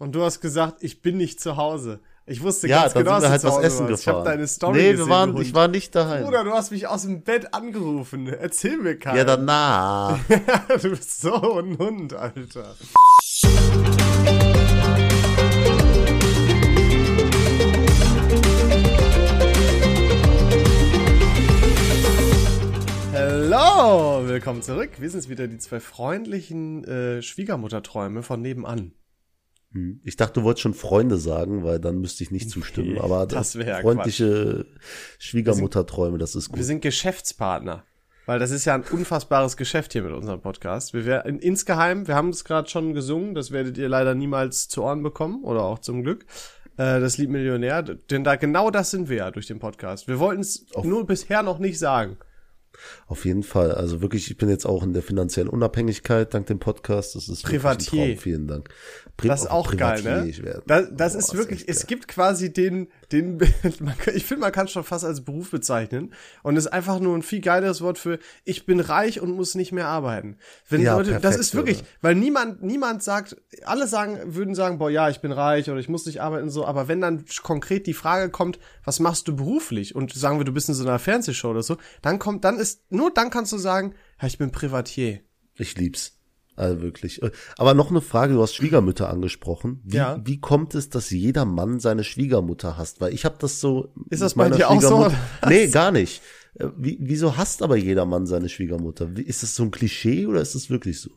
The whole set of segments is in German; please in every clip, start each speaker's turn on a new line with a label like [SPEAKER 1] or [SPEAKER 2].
[SPEAKER 1] Und du hast gesagt, ich bin nicht zu Hause. Ich wusste
[SPEAKER 2] Ja,
[SPEAKER 1] ganz genau, dass
[SPEAKER 2] halt
[SPEAKER 1] du zu
[SPEAKER 2] was
[SPEAKER 1] Hause
[SPEAKER 2] essen
[SPEAKER 1] warst. Ich habe deine Story
[SPEAKER 2] nee,
[SPEAKER 1] gesehen.
[SPEAKER 2] wir waren,
[SPEAKER 1] Hund.
[SPEAKER 2] ich war nicht daheim.
[SPEAKER 1] Bruder, du hast mich aus dem Bett angerufen. Erzähl mir keinen.
[SPEAKER 2] ja, danach.
[SPEAKER 1] du bist so ein Hund, Alter. Hallo, willkommen zurück. Wir sind wieder die zwei freundlichen äh, Schwiegermutterträume von nebenan.
[SPEAKER 2] Hm. Ich dachte, du wolltest schon Freunde sagen, weil dann müsste ich nicht zustimmen.
[SPEAKER 1] Nee,
[SPEAKER 2] Aber
[SPEAKER 1] das wär ja
[SPEAKER 2] freundliche Schwiegermutterträume, das ist
[SPEAKER 1] Wir
[SPEAKER 2] gut.
[SPEAKER 1] sind Geschäftspartner. Weil das ist ja ein unfassbares Geschäft hier mit unserem Podcast. Wir werden insgeheim, wir haben es gerade schon gesungen, das werdet ihr leider niemals zu Ohren bekommen oder auch zum Glück. Äh, das Lied Millionär, denn da genau das sind wir ja durch den Podcast. Wir wollten es nur bisher noch nicht sagen.
[SPEAKER 2] Auf jeden Fall. Also wirklich, ich bin jetzt auch in der finanziellen Unabhängigkeit dank dem Podcast. Das ist
[SPEAKER 1] Privatier.
[SPEAKER 2] Ein Traum. Vielen Dank. Pri
[SPEAKER 1] Das ist auch geil,
[SPEAKER 2] Privatier
[SPEAKER 1] ne?
[SPEAKER 2] ich werden.
[SPEAKER 1] Das, das
[SPEAKER 2] Boah,
[SPEAKER 1] ist wirklich,
[SPEAKER 2] echt
[SPEAKER 1] es
[SPEAKER 2] geil.
[SPEAKER 1] gibt quasi den, den, ich finde, man kann es schon fast als Beruf bezeichnen. Und es ist einfach nur ein viel geileres Wort für, ich bin reich und muss nicht mehr arbeiten. Wenn
[SPEAKER 2] Ja,
[SPEAKER 1] Leute, das ist wirklich,
[SPEAKER 2] oder?
[SPEAKER 1] weil niemand, niemand sagt, alle sagen, würden sagen, boah, ja, ich bin reich oder ich muss nicht arbeiten so, aber wenn dann konkret die Frage kommt, was machst du beruflich? Und sagen wir, du bist in so einer Fernsehshow oder so, dann kommt, dann ist, nur dann kannst du sagen, ja, ich bin Privatier.
[SPEAKER 2] Ich lieb's. Also wirklich. Aber noch eine Frage, du hast Schwiegermütter angesprochen. Wie,
[SPEAKER 1] Ja.
[SPEAKER 2] wie kommt es, dass jeder Mann seine Schwiegermutter hasst? Weil ich habe das so.
[SPEAKER 1] Ist das bei dir auch so?
[SPEAKER 2] Nee, gar nicht. Äh, Wie, wieso hasst aber jeder Mann seine Schwiegermutter? Wie, ist das so ein Klischee oder ist das wirklich so?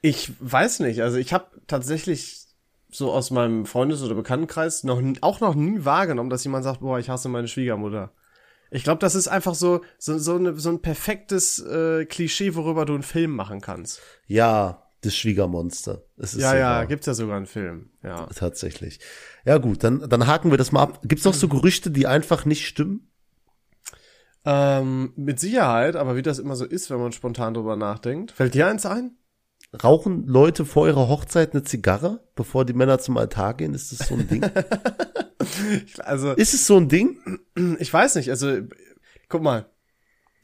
[SPEAKER 1] Ich weiß nicht. Also ich habe tatsächlich so aus meinem Freundes- oder Bekanntenkreis noch auch noch nie wahrgenommen, dass jemand sagt, boah, ich hasse meine Schwiegermutter. Ich glaube, das ist einfach so so so, eine, so ein perfektes äh, Klischee, worüber du einen Film machen kannst.
[SPEAKER 2] Ja, das Schwiegermonster. Es ist
[SPEAKER 1] ja,
[SPEAKER 2] so
[SPEAKER 1] ja, gibt's ja sogar einen Film. Ja.
[SPEAKER 2] Tatsächlich. Ja gut, dann, dann haken wir das mal ab. Gibt's noch so Gerüchte, die einfach nicht stimmen?
[SPEAKER 1] Ähm, mit Sicherheit, aber wie das immer so ist, wenn man spontan drüber nachdenkt, fällt dir eins ein?
[SPEAKER 2] Rauchen Leute vor ihrer Hochzeit eine Zigarre, bevor die Männer zum Altar gehen? Ist das so ein Ding?
[SPEAKER 1] Also
[SPEAKER 2] ist es so ein Ding?
[SPEAKER 1] ich weiß nicht. Also guck mal,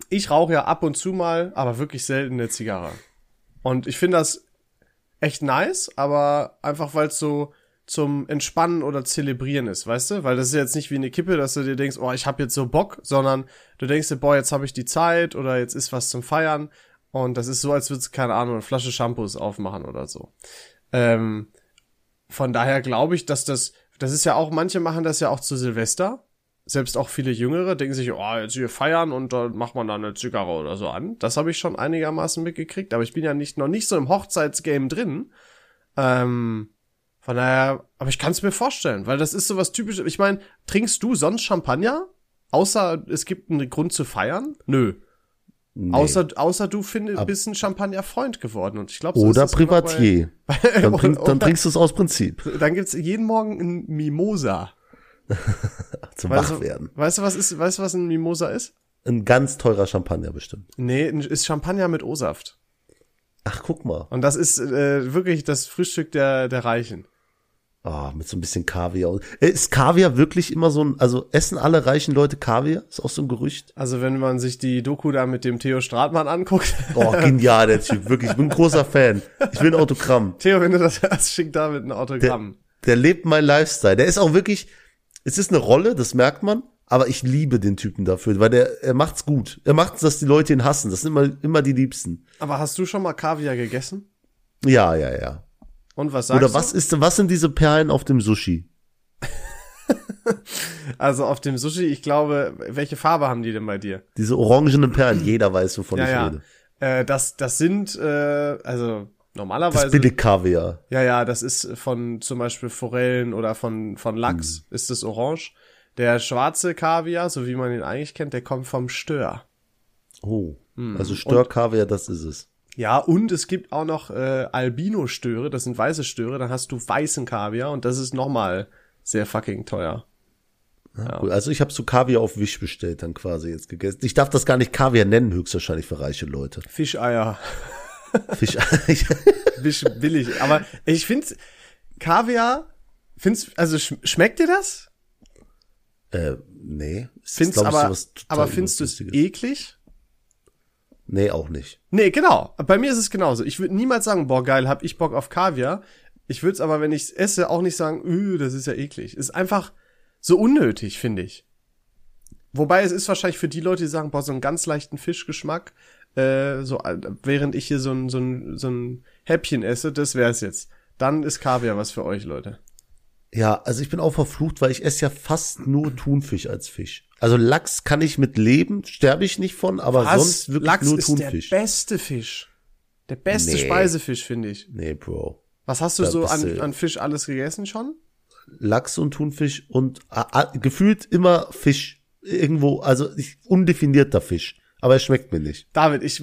[SPEAKER 1] ich rauche ja ab und zu mal, aber wirklich selten eine Zigarre. Und ich finde das echt nice, aber einfach weil es so zum Entspannen oder Zelebrieren ist, weißt du? Weil das ist jetzt nicht wie eine Kippe, dass du dir denkst, oh, ich hab jetzt so Bock, sondern du denkst dir, boah, jetzt habe ich die Zeit oder jetzt ist was zum Feiern. Und das ist so, als würdest du, keine Ahnung, eine Flasche Shampoos aufmachen oder so. Ähm, von daher glaube ich, dass das, das ist ja auch, manche machen das ja auch zu Silvester. Selbst auch viele Jüngere denken sich, oh, jetzt hier feiern und dann macht man da eine Zigarre oder so an. Das habe ich schon einigermaßen mitgekriegt, aber ich bin ja nicht, noch nicht so im Hochzeitsgame drin. Ähm, von daher, aber ich kann es mir vorstellen, weil das ist so was typisches. Ich meine, trinkst du sonst Champagner? Außer es gibt einen Grund zu feiern? Nö.
[SPEAKER 2] Nee.
[SPEAKER 1] Außer, außer du find, bist ein Champagner-Freund geworden und ich glaube,
[SPEAKER 2] Oder Privatier. Dann, trink, dann trinkst du es aus Prinzip.
[SPEAKER 1] Dann gibt's jeden Morgen ein Mimosa.
[SPEAKER 2] Zum
[SPEAKER 1] Weißt du,
[SPEAKER 2] Wachwerden.
[SPEAKER 1] weißt du, was ist, weißt du, was ein Mimosa ist?
[SPEAKER 2] Ein ganz teurer Champagner bestimmt.
[SPEAKER 1] Nee, ist Champagner mit O-Saft.
[SPEAKER 2] Ach, guck mal.
[SPEAKER 1] Und das ist äh, wirklich das Frühstück der, der Reichen.
[SPEAKER 2] Ah, mit so ein bisschen Kaviar. Äh, Ist Kaviar wirklich immer so ein, also essen alle reichen Leute Kaviar? Ist auch so ein Gerücht?
[SPEAKER 1] Also wenn man sich die Doku da mit dem Theo Stratmann anguckt.
[SPEAKER 2] Oh, genial, der Typ. Wirklich, ich bin ein großer Fan. Ich will ein Autogramm.
[SPEAKER 1] Theo, wenn du das hörst, schick David ein Autogramm.
[SPEAKER 2] Der lebt mein Lifestyle. Der ist auch wirklich, es ist eine Rolle, das merkt man, aber ich liebe den Typen dafür, weil der, er macht's gut. Er macht's, dass die Leute ihn hassen. Das sind immer, immer die Liebsten.
[SPEAKER 1] Aber hast du schon mal Kaviar gegessen?
[SPEAKER 2] Ja, ja, ja.
[SPEAKER 1] Und was sagst
[SPEAKER 2] Oder was
[SPEAKER 1] du?
[SPEAKER 2] ist, was sind diese Perlen auf dem Sushi?
[SPEAKER 1] Also auf dem Sushi, ich glaube, welche Farbe haben die denn bei dir?
[SPEAKER 2] Diese orangenen Perlen, jeder weiß, wovon
[SPEAKER 1] ja,
[SPEAKER 2] ich
[SPEAKER 1] ja.
[SPEAKER 2] rede.
[SPEAKER 1] Äh, das, das sind, äh, also
[SPEAKER 2] Das
[SPEAKER 1] normalerweise.
[SPEAKER 2] billig Kaviar.
[SPEAKER 1] Ja, ja, das ist von zum Beispiel Forellen oder von, von Lachs,
[SPEAKER 2] Mhm.
[SPEAKER 1] ist es orange. Der schwarze Kaviar, so wie man ihn eigentlich kennt, der kommt vom Stör.
[SPEAKER 2] Oh.
[SPEAKER 1] Mhm.
[SPEAKER 2] Also Störkaviar, das ist es.
[SPEAKER 1] Ja, und es gibt auch noch äh, Albino-Störe, das sind weiße Störe, dann hast du weißen Kaviar und das ist nochmal sehr fucking teuer.
[SPEAKER 2] Cool. Also ich habe so Kaviar auf Wisch bestellt, dann quasi jetzt gegessen. Ich darf das gar nicht Kaviar nennen, höchstwahrscheinlich für reiche Leute.
[SPEAKER 1] Fischeier,
[SPEAKER 2] Fisch.
[SPEAKER 1] Fisch billig. Aber ich find's, Kaviar, find's, also sch schmeckt dir das?
[SPEAKER 2] äh, nee.
[SPEAKER 1] Findest
[SPEAKER 2] ich,
[SPEAKER 1] aber, aber findest du es eklig?
[SPEAKER 2] Nee, auch nicht.
[SPEAKER 1] Nee, genau. Bei mir ist es genauso. Ich würde niemals sagen, boah, geil, hab ich Bock auf Kaviar. Ich würde es aber, wenn ich esse, auch nicht sagen, "Üh, das ist ja eklig. Ist einfach so unnötig, finde ich. Wobei es ist wahrscheinlich für die Leute, die sagen, boah, so einen ganz leichten Fischgeschmack, äh, so äh, während ich hier so ein, so ein, so ein Häppchen esse, das wär's jetzt. Dann ist Kaviar was für euch, Leute.
[SPEAKER 2] Ja, also ich bin auch verflucht, weil ich esse ja fast nur Thunfisch als Fisch. Also Lachs kann ich mit leben, sterbe ich nicht von, aber
[SPEAKER 1] Was?
[SPEAKER 2] sonst wirklich
[SPEAKER 1] Lachs
[SPEAKER 2] nur
[SPEAKER 1] ist
[SPEAKER 2] Thunfisch.
[SPEAKER 1] der beste Fisch. Der beste
[SPEAKER 2] Nee.
[SPEAKER 1] Speisefisch, finde ich.
[SPEAKER 2] nee, Bro.
[SPEAKER 1] Was hast du
[SPEAKER 2] Da
[SPEAKER 1] so an, an Fisch alles gegessen schon?
[SPEAKER 2] Lachs und Thunfisch und ah, ah, gefühlt immer Fisch irgendwo, also ich, undefinierter Fisch, aber es schmeckt mir nicht.
[SPEAKER 1] David, ich,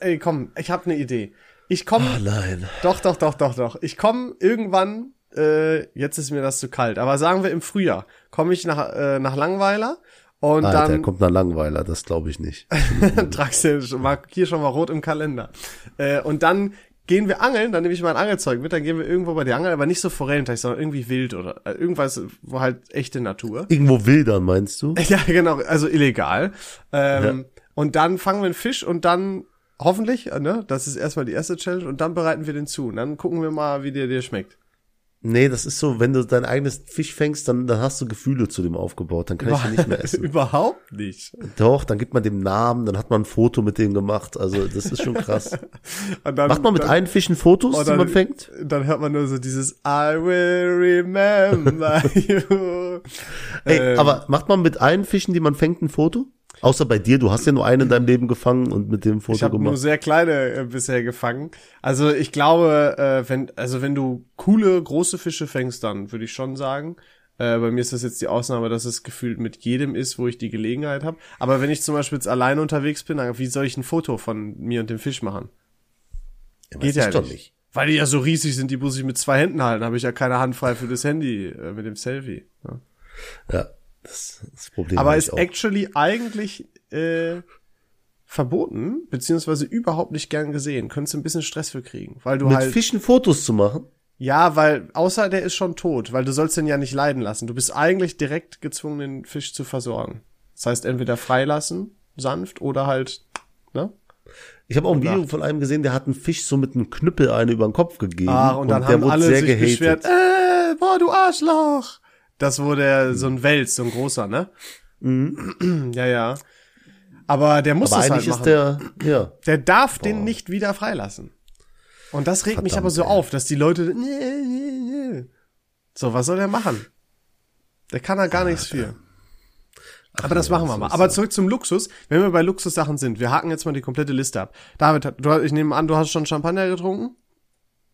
[SPEAKER 1] ey, komm, ich habe eine Idee. Ich komme,
[SPEAKER 2] Ah, nein.
[SPEAKER 1] doch, doch, doch, doch, doch. Ich komme irgendwann, äh, jetzt ist mir das zu kalt, aber sagen wir im Frühjahr, komme ich nach, äh, nach Langweiler und
[SPEAKER 2] Alter,
[SPEAKER 1] dann
[SPEAKER 2] kommt nach Langweiler, das glaube ich nicht.
[SPEAKER 1] tragst du hier schon mal rot im Kalender. Äh, und dann gehen wir angeln, dann nehme ich mein Angelzeug mit, dann gehen wir irgendwo bei dir angeln, aber nicht so Forellenteich, sondern irgendwie wild oder äh, irgendwas, wo halt echte Natur.
[SPEAKER 2] Irgendwo wildern, meinst du?
[SPEAKER 1] Ja, genau, also illegal. Ähm, Und dann fangen wir einen Fisch und dann hoffentlich, äh, ne, das ist erstmal die erste Challenge und dann bereiten wir den zu. Und dann gucken wir mal, wie der dir schmeckt.
[SPEAKER 2] Nee, das ist so, wenn du dein eigenes Fisch fängst, dann, dann hast du Gefühle zu dem aufgebaut, dann kann ich den nicht mehr essen.
[SPEAKER 1] Überhaupt nicht.
[SPEAKER 2] Doch, dann gibt man dem Namen, dann hat man ein Foto mit dem gemacht, also das ist schon krass.
[SPEAKER 1] Dann,
[SPEAKER 2] Macht man mit
[SPEAKER 1] dann,
[SPEAKER 2] allen Fischen Fotos,
[SPEAKER 1] oh,
[SPEAKER 2] die man fängt?
[SPEAKER 1] Dann hört man nur so dieses I will remember you.
[SPEAKER 2] Ey,
[SPEAKER 1] Ähm,
[SPEAKER 2] aber macht man mit allen Fischen, die man fängt, ein Foto? Außer bei dir, du hast ja nur einen in deinem Leben gefangen und mit dem
[SPEAKER 1] Ich
[SPEAKER 2] Foto
[SPEAKER 1] habe nur
[SPEAKER 2] gemacht.
[SPEAKER 1] sehr kleine äh, bisher gefangen. Also ich glaube, äh, wenn also wenn du coole große Fische fängst, dann würde ich schon sagen. Äh, bei mir ist das jetzt die Ausnahme, dass es gefühlt mit jedem ist, wo ich die Gelegenheit habe. Aber wenn ich zum Beispiel jetzt alleine unterwegs bin, dann, wie soll ich ein Foto von mir und dem Fisch machen?
[SPEAKER 2] Ja,
[SPEAKER 1] Geht ja
[SPEAKER 2] ich doch
[SPEAKER 1] nicht. Weil die ja so riesig sind, die muss ich mit zwei Händen halten. Habe ich ja keine Hand frei für das Handy äh, mit dem Selfie. Ja.
[SPEAKER 2] Ja, das, das Problem
[SPEAKER 1] Aber ist actually eigentlich äh, verboten, beziehungsweise überhaupt nicht gern gesehen. Könntest du ein bisschen Stress für kriegen, weil du
[SPEAKER 2] Mit
[SPEAKER 1] halt
[SPEAKER 2] Fischen Fotos zu machen?
[SPEAKER 1] ja, weil außer der ist schon tot, weil du sollst den ja nicht leiden lassen. Du bist eigentlich direkt gezwungen, den Fisch zu versorgen. Das heißt entweder freilassen, sanft oder halt, ne?
[SPEAKER 2] Ich habe auch ein
[SPEAKER 1] Und
[SPEAKER 2] Video von einem gesehen, der hat einen Fisch so mit einem Knüppel eine über den Kopf gegeben.
[SPEAKER 1] Ah, und dann
[SPEAKER 2] der
[SPEAKER 1] haben alle
[SPEAKER 2] sehr
[SPEAKER 1] sich
[SPEAKER 2] gehatet.
[SPEAKER 1] beschwert, äh, boah, du Arschloch. Das wurde so ein Wels, so ein großer, ne? ja, ja. Aber der muss
[SPEAKER 2] Mhm. Aber
[SPEAKER 1] das halt
[SPEAKER 2] eigentlich
[SPEAKER 1] machen.
[SPEAKER 2] ist der, ja.
[SPEAKER 1] Der darf den nicht wieder freilassen. Und das regt mich
[SPEAKER 2] Verdammt,
[SPEAKER 1] aber so
[SPEAKER 2] ey.
[SPEAKER 1] auf, dass die Leute. Nee, nee, nee. So, was soll der machen? Der kann da gar nichts für. Aber das machen wir mal. Aber zurück zum Luxus. Wenn wir bei Luxussachen sind, wir haken jetzt mal die komplette Liste ab. David, du, ich nehme an, du hast schon Champagner getrunken?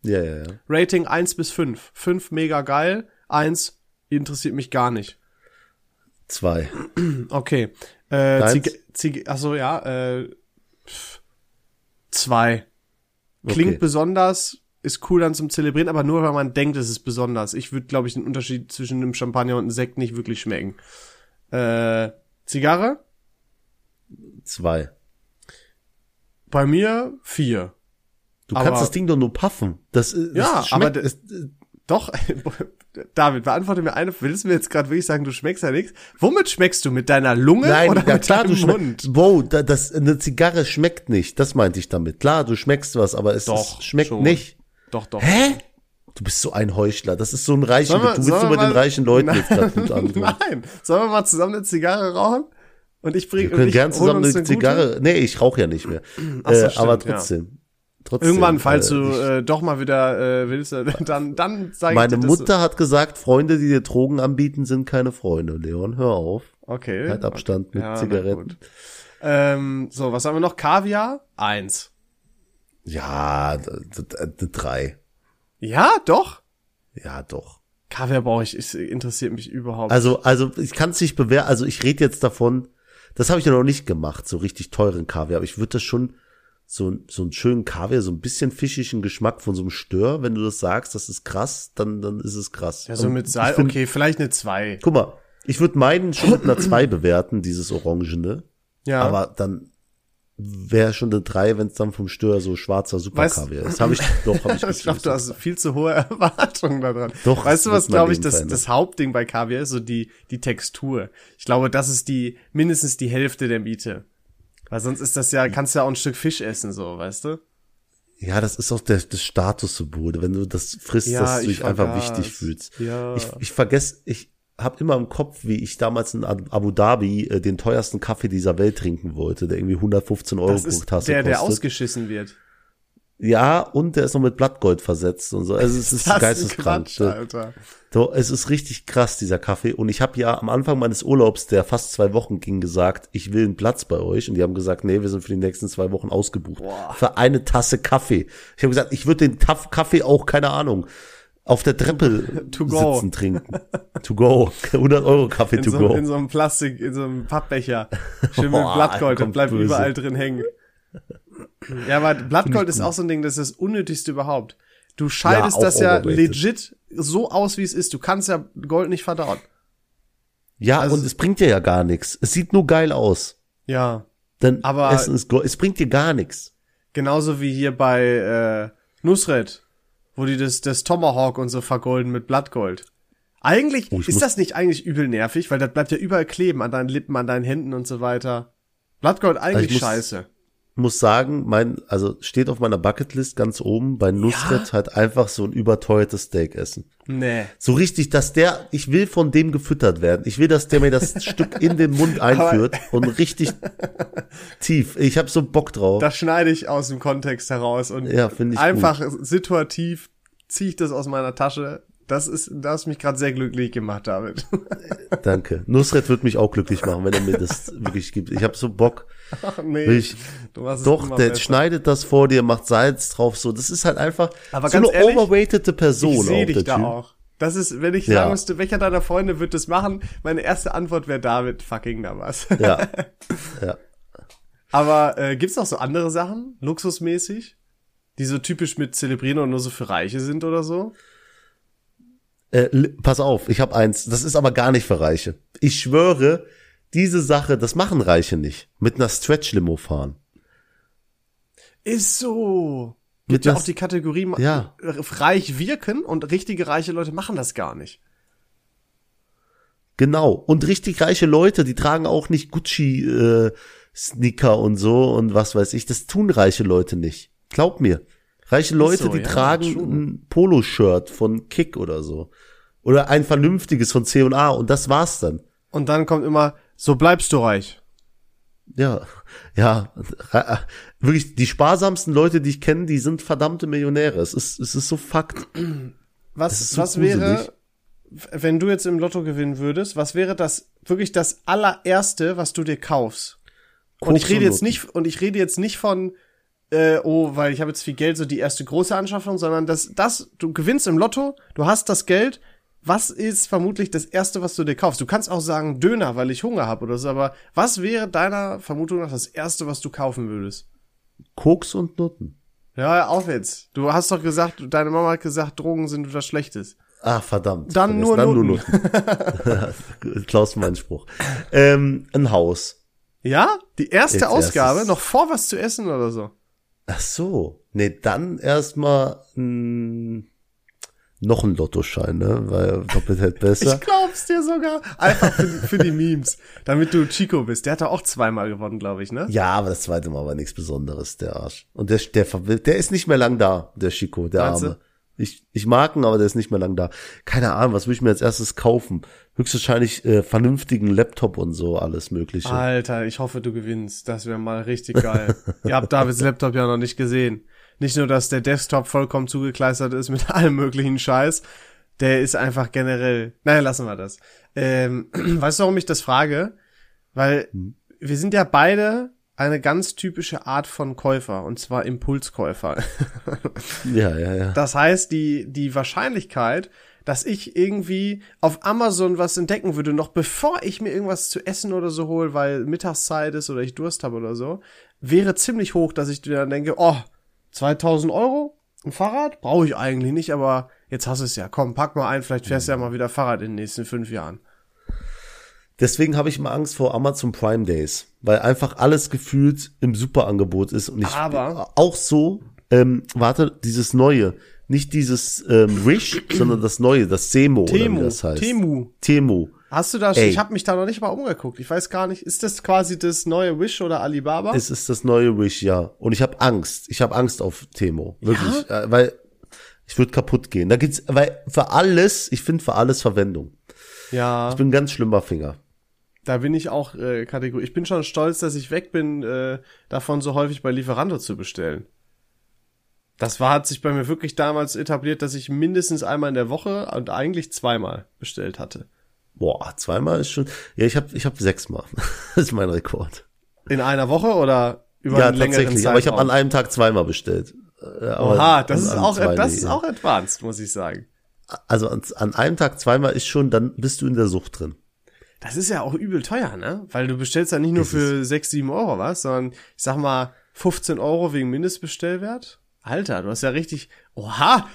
[SPEAKER 2] Ja, ja, ja.
[SPEAKER 1] Rating 1 bis 5. 5 mega geil, 1 interessiert mich gar nicht.
[SPEAKER 2] Zwei.
[SPEAKER 1] Okay. Äh,
[SPEAKER 2] Deins?
[SPEAKER 1] Ziga Ziga ach so, ja, äh, pff, zwei. Klingt
[SPEAKER 2] Okay.
[SPEAKER 1] besonders, ist cool dann zum Zelebrieren, aber nur, weil man denkt, es ist besonders. Ich würde, glaube ich, den Unterschied zwischen einem Champagner und einem Sekt nicht wirklich schmecken. Äh, Zigarre?
[SPEAKER 2] Zwei.
[SPEAKER 1] Bei mir vier.
[SPEAKER 2] Du
[SPEAKER 1] Aber-
[SPEAKER 2] kannst das Ding doch nur puffen. Das, äh, das
[SPEAKER 1] Ja,
[SPEAKER 2] schmeckt,
[SPEAKER 1] aber
[SPEAKER 2] es,
[SPEAKER 1] Doch, David, beantworte mir eine. Willst du mir jetzt gerade wirklich sagen, du schmeckst ja nichts? Womit schmeckst du? Mit deiner Lunge
[SPEAKER 2] Nein,
[SPEAKER 1] oder
[SPEAKER 2] ja
[SPEAKER 1] mit
[SPEAKER 2] klar, du
[SPEAKER 1] deinem
[SPEAKER 2] schmeckst.
[SPEAKER 1] Mund?
[SPEAKER 2] Da, das, eine Zigarre schmeckt nicht. Das meinte ich damit. Klar, du schmeckst was, aber es,
[SPEAKER 1] Doch,
[SPEAKER 2] es schmeckt
[SPEAKER 1] schon.
[SPEAKER 2] nicht.
[SPEAKER 1] Doch, doch.
[SPEAKER 2] Hä? Du bist so ein Heuchler. Das ist so ein reichen.
[SPEAKER 1] Wir-
[SPEAKER 2] Du willst bei den reichen Leuten jetzt gerade gut antworten.
[SPEAKER 1] Nein. Sollen wir mal zusammen eine Zigarre rauchen? Und ich bringe
[SPEAKER 2] Wir können gern
[SPEAKER 1] hol
[SPEAKER 2] zusammen eine
[SPEAKER 1] gute?
[SPEAKER 2] Zigarre. Nee, ich rauche ja nicht mehr.
[SPEAKER 1] Ach so,
[SPEAKER 2] äh,
[SPEAKER 1] stimmt,
[SPEAKER 2] aber
[SPEAKER 1] ja.
[SPEAKER 2] Trotzdem.
[SPEAKER 1] Irgendwann, falls
[SPEAKER 2] äh,
[SPEAKER 1] du
[SPEAKER 2] ich,
[SPEAKER 1] äh, doch mal wieder äh, willst, äh, dann dann sag ich
[SPEAKER 2] Meine
[SPEAKER 1] dir das
[SPEAKER 2] Mutter hat gesagt, Freunde, die dir Drogen anbieten, sind keine Freunde. Leon, hör auf.
[SPEAKER 1] Okay.
[SPEAKER 2] Halt Abstand mit
[SPEAKER 1] Ja,
[SPEAKER 2] Zigaretten.
[SPEAKER 1] Ähm, so, was haben wir noch? Kaviar? Eins.
[SPEAKER 2] Ja, d- drei.
[SPEAKER 1] Ja, doch.
[SPEAKER 2] Ja, doch.
[SPEAKER 1] Kaviar brauche ich, es interessiert mich überhaupt.
[SPEAKER 2] Also, also ich kann es nicht bewerten. Also ich rede jetzt davon, das habe ich ja noch nicht gemacht, so richtig teuren Kaviar. Aber ich würde das schon so, so einen schönen Kaviar, so ein bisschen fischigen Geschmack von so einem Stör, wenn du das sagst, das ist krass, dann, dann ist es krass.
[SPEAKER 1] ja, so mit Salz, okay, vielleicht eine zwei.
[SPEAKER 2] Guck mal, ich würde meinen schon mit einer 2 bewerten, dieses Orangene.
[SPEAKER 1] Ja.
[SPEAKER 2] Aber dann wäre schon eine 3, wenn es dann vom Stör so schwarzer Superkaviar ist. Habe ich doch, habe ich
[SPEAKER 1] ich glaube, du hast viel zu hohe Erwartungen daran.
[SPEAKER 2] Doch,
[SPEAKER 1] weißt du, was glaube ich das, das Hauptding bei Kaviar ist? So die, die Textur. Ich glaube, das ist die, mindestens die Hälfte der Miete. Weil sonst ist das ja, kannst du ja auch ein Stück Fisch essen, so, weißt du?
[SPEAKER 2] Ja, das ist auch der, das Statussymbol. Wenn du das frisst,
[SPEAKER 1] Ja,
[SPEAKER 2] dass du
[SPEAKER 1] ich
[SPEAKER 2] dich einfach
[SPEAKER 1] vergaß.
[SPEAKER 2] wichtig fühlst.
[SPEAKER 1] Ja.
[SPEAKER 2] Ich, ich vergesse, ich habe immer im Kopf, wie ich damals in Ab- Abu Dhabi äh, den teuersten Kaffee dieser Welt trinken wollte, der irgendwie 115 Euro pro Tasse
[SPEAKER 1] der, der
[SPEAKER 2] kostet.
[SPEAKER 1] ausgeschissen wird.
[SPEAKER 2] Ja, und der ist noch mit Blattgold versetzt und so. Also es ist
[SPEAKER 1] Das
[SPEAKER 2] geisteskrank.
[SPEAKER 1] Quatsch, Alter.
[SPEAKER 2] So, es ist richtig krass, dieser Kaffee. Und ich habe ja am Anfang meines Urlaubs, der fast zwei Wochen ging, gesagt, ich will einen Platz bei euch. Und die haben gesagt, nee, wir sind für die nächsten zwei Wochen ausgebucht.
[SPEAKER 1] Boah.
[SPEAKER 2] Für eine Tasse Kaffee. Ich habe gesagt, ich würde den Taf Kaffee auch, keine Ahnung, auf der Treppe
[SPEAKER 1] To go.
[SPEAKER 2] sitzen trinken. To go. 100 Euro Kaffee
[SPEAKER 1] In
[SPEAKER 2] to
[SPEAKER 1] so,
[SPEAKER 2] go.
[SPEAKER 1] in so einem Plastik, in so einem Pappbecher. Schön mit Blattgold,
[SPEAKER 2] kommt
[SPEAKER 1] bleibt
[SPEAKER 2] böse.
[SPEAKER 1] überall drin hängen. Ja, aber Blattgold ist auch so ein Ding, das ist das Unnötigste überhaupt. Du scheidest
[SPEAKER 2] auch
[SPEAKER 1] das ja legit so aus, wie es ist. Du kannst ja Gold nicht verdauen.
[SPEAKER 2] ja,
[SPEAKER 1] also-
[SPEAKER 2] und es bringt dir ja gar nichts. Es sieht nur geil aus.
[SPEAKER 1] Ja.
[SPEAKER 2] Denn
[SPEAKER 1] Aber-
[SPEAKER 2] Essen ist Gold. Es bringt dir gar nichts.
[SPEAKER 1] Genauso wie hier bei äh, Nusret, wo die das, das Tomahawk und so vergolden mit Blattgold. Eigentlich
[SPEAKER 2] Oh,
[SPEAKER 1] ist das nicht eigentlich übel nervig, weil das bleibt ja überall kleben, an deinen Lippen, an deinen Händen und so weiter. Blattgold eigentlich
[SPEAKER 2] muss-
[SPEAKER 1] scheiße.
[SPEAKER 2] Muss sagen, mein, also steht auf meiner Bucketlist ganz oben, bei Nusret halt einfach so ein überteuertes Steak essen.
[SPEAKER 1] Nee.
[SPEAKER 2] So richtig, dass der, ich will von dem gefüttert werden. Ich will, dass der mir das Stück in den Mund einführt und richtig tief. Ich habe so Bock drauf.
[SPEAKER 1] Das schneide ich aus dem Kontext heraus und
[SPEAKER 2] Ja,
[SPEAKER 1] einfach situativ ziehe ich das aus meiner Tasche. Das ist, das hat mich gerade sehr glücklich gemacht, David.
[SPEAKER 2] Danke. Nusret wird mich auch glücklich machen, wenn er mir das wirklich gibt. Ich habe so Bock.
[SPEAKER 1] Ach nee.
[SPEAKER 2] Ich, doch, der
[SPEAKER 1] besser.
[SPEAKER 2] schneidet das vor dir, macht Salz drauf, so. Das ist halt einfach
[SPEAKER 1] Aber
[SPEAKER 2] so
[SPEAKER 1] ganz
[SPEAKER 2] eine
[SPEAKER 1] ehrlich,
[SPEAKER 2] overratede Person
[SPEAKER 1] Ich sehe
[SPEAKER 2] auch,
[SPEAKER 1] dich da
[SPEAKER 2] Typ.
[SPEAKER 1] auch. Das ist, wenn ich
[SPEAKER 2] Ja.
[SPEAKER 1] sagen müsste, welcher deiner Freunde wird das machen, meine erste Antwort wäre David fucking Navas.
[SPEAKER 2] Ja. ja.
[SPEAKER 1] Aber äh, gibt's noch so andere Sachen, luxusmäßig, die so typisch mit zelebrieren und nur so für Reiche sind oder so?
[SPEAKER 2] Äh, pass auf, ich habe eins. Das ist aber gar nicht für Reiche. Ich schwöre, diese Sache, das machen Reiche nicht. Mit einer Stretch-Limo fahren.
[SPEAKER 1] Ist so.
[SPEAKER 2] Mit
[SPEAKER 1] Gibt ja
[SPEAKER 2] das-
[SPEAKER 1] auch die Kategorie
[SPEAKER 2] Ja.
[SPEAKER 1] reich wirken und richtige reiche Leute machen das gar nicht.
[SPEAKER 2] Genau. Und richtig reiche Leute, die tragen auch nicht Gucci äh, Sneaker und so und was weiß ich. Das tun reiche Leute nicht. Glaub mir. Reiche Leute,
[SPEAKER 1] so,
[SPEAKER 2] die
[SPEAKER 1] ja,
[SPEAKER 2] tragen ein Poloshirt von Kick oder so. Oder ein vernünftiges von C&A und das war's dann.
[SPEAKER 1] Und dann kommt immer, so bleibst du reich.
[SPEAKER 2] Ja, ja, ra- wirklich die sparsamsten Leute, die ich kenne, die sind verdammte Millionäre. Es ist, es ist so Fakt.
[SPEAKER 1] Was,
[SPEAKER 2] so
[SPEAKER 1] was wäre,
[SPEAKER 2] gruselig.
[SPEAKER 1] wenn du jetzt im Lotto gewinnen würdest, was wäre das wirklich das allererste, was du dir kaufst? Und ich rede jetzt nicht, und ich rede jetzt nicht von, äh, oh, weil ich habe jetzt viel Geld, so die erste große Anschaffung, sondern das, das, du gewinnst im Lotto, du hast das Geld, was ist vermutlich das erste, was du dir kaufst? Du kannst auch sagen Döner, weil ich Hunger habe oder so, aber was wäre deiner Vermutung nach das erste, was du kaufen würdest?
[SPEAKER 2] Koks und Nutten.
[SPEAKER 1] Ja, auf jetzt. Du hast doch gesagt, deine Mama hat gesagt, Drogen sind was Schlechtes.
[SPEAKER 2] Ah, verdammt.
[SPEAKER 1] Dann nur
[SPEAKER 2] Dann
[SPEAKER 1] Nutten.
[SPEAKER 2] nur Nutten. Klaus mein Spruch. Ähm, ein Haus.
[SPEAKER 1] Ja? Die erste
[SPEAKER 2] Jetzt
[SPEAKER 1] Ausgabe,
[SPEAKER 2] erstes-
[SPEAKER 1] noch vor was zu essen oder so.
[SPEAKER 2] Ach so. Nee, dann erstmal noch ein Lottoschein, ne? Weil doppelt hält besser.
[SPEAKER 1] Ich glaub's dir sogar. Einfach für die, für die Memes. Damit du Chico bist. Der hat auch zweimal gewonnen, glaube ich, ne?
[SPEAKER 2] Ja, aber das zweite Mal war nichts Besonderes, der Arsch. Und der, der, der ist nicht mehr lang da, der Chico, der
[SPEAKER 1] Meinst du?
[SPEAKER 2] Arme. Ich, ich mag ihn, aber der ist nicht mehr lang da. Keine Ahnung, was will ich mir als erstes kaufen? Höchstwahrscheinlich äh, vernünftigen Laptop und so, alles mögliche.
[SPEAKER 1] Alter, ich hoffe, du gewinnst. Das wäre mal richtig geil. Ihr habt Davids Laptop ja noch nicht gesehen. Nicht nur, dass der Desktop vollkommen zugekleistert ist mit allem möglichen Scheiß. Der ist einfach generell. Naja, lassen wir das. Ähm, weißt du, warum ich das frage? Weil wir sind ja beide eine ganz typische Art von Käufer, und zwar Impulskäufer.
[SPEAKER 2] Ja, ja, ja.
[SPEAKER 1] Das heißt, die, die Wahrscheinlichkeit, dass ich irgendwie auf Amazon was entdecken würde, noch bevor ich mir irgendwas zu essen oder so hole, weil Mittagszeit ist oder ich Durst habe oder so, wäre ziemlich hoch, dass ich dann denke, oh, 2000 Euro? Ein Fahrrad? Brauche ich eigentlich nicht, aber jetzt hast du es ja. Komm, pack mal ein, vielleicht fährst du ja mal wieder Fahrrad in den nächsten fünf Jahren.
[SPEAKER 2] Deswegen habe ich immer Angst vor Amazon Prime Days, weil einfach alles gefühlt im Superangebot ist und ich
[SPEAKER 1] Aber-
[SPEAKER 2] auch so, ähm, warte, dieses neue, nicht dieses ähm, Wish, sondern das neue, das Semo oder wie
[SPEAKER 1] Temu,
[SPEAKER 2] das heißt.
[SPEAKER 1] Temu.
[SPEAKER 2] Temu.
[SPEAKER 1] Hast du da,
[SPEAKER 2] Ey.
[SPEAKER 1] ich habe mich da noch nicht mal umgeguckt. Ich weiß gar nicht, ist das quasi das neue Wish oder Alibaba?
[SPEAKER 2] Es ist das neue Wish, ja. Und ich habe Angst. Ich habe Angst auf Temo. Wirklich. Äh, weil ich würde kaputt gehen. Da gibt's, weil für alles, ich finde für alles Verwendung.
[SPEAKER 1] ja,
[SPEAKER 2] Ich bin ein ganz schlimmer Finger.
[SPEAKER 1] da bin ich auch äh, Kategorie. Ich bin schon stolz, dass ich weg bin, äh, davon so häufig bei Lieferando zu bestellen. Das war, hat sich bei mir wirklich damals etabliert, dass ich mindestens einmal in der Woche und eigentlich zweimal bestellt hatte.
[SPEAKER 2] Boah, zweimal ist schon. Ja, ich habe ich hab sechsmal. das ist mein Rekord.
[SPEAKER 1] In einer Woche oder über
[SPEAKER 2] ja,
[SPEAKER 1] einen längeren
[SPEAKER 2] tatsächlich. Aber ich habe
[SPEAKER 1] Zeitraum?
[SPEAKER 2] an einem Tag zweimal bestellt. Äh, aber
[SPEAKER 1] Oha, das ist auch,
[SPEAKER 2] zwei
[SPEAKER 1] das ist
[SPEAKER 2] ja.
[SPEAKER 1] auch advanced, muss ich sagen.
[SPEAKER 2] Also an, an einem Tag zweimal ist schon, dann bist du in der Sucht drin.
[SPEAKER 1] Das ist ja auch übel teuer, ne? Weil du bestellst ja nicht nur für 6, 7 Euro was, sondern ich sag mal 15 Euro wegen Mindestbestellwert. Alter, du hast ja richtig, oha.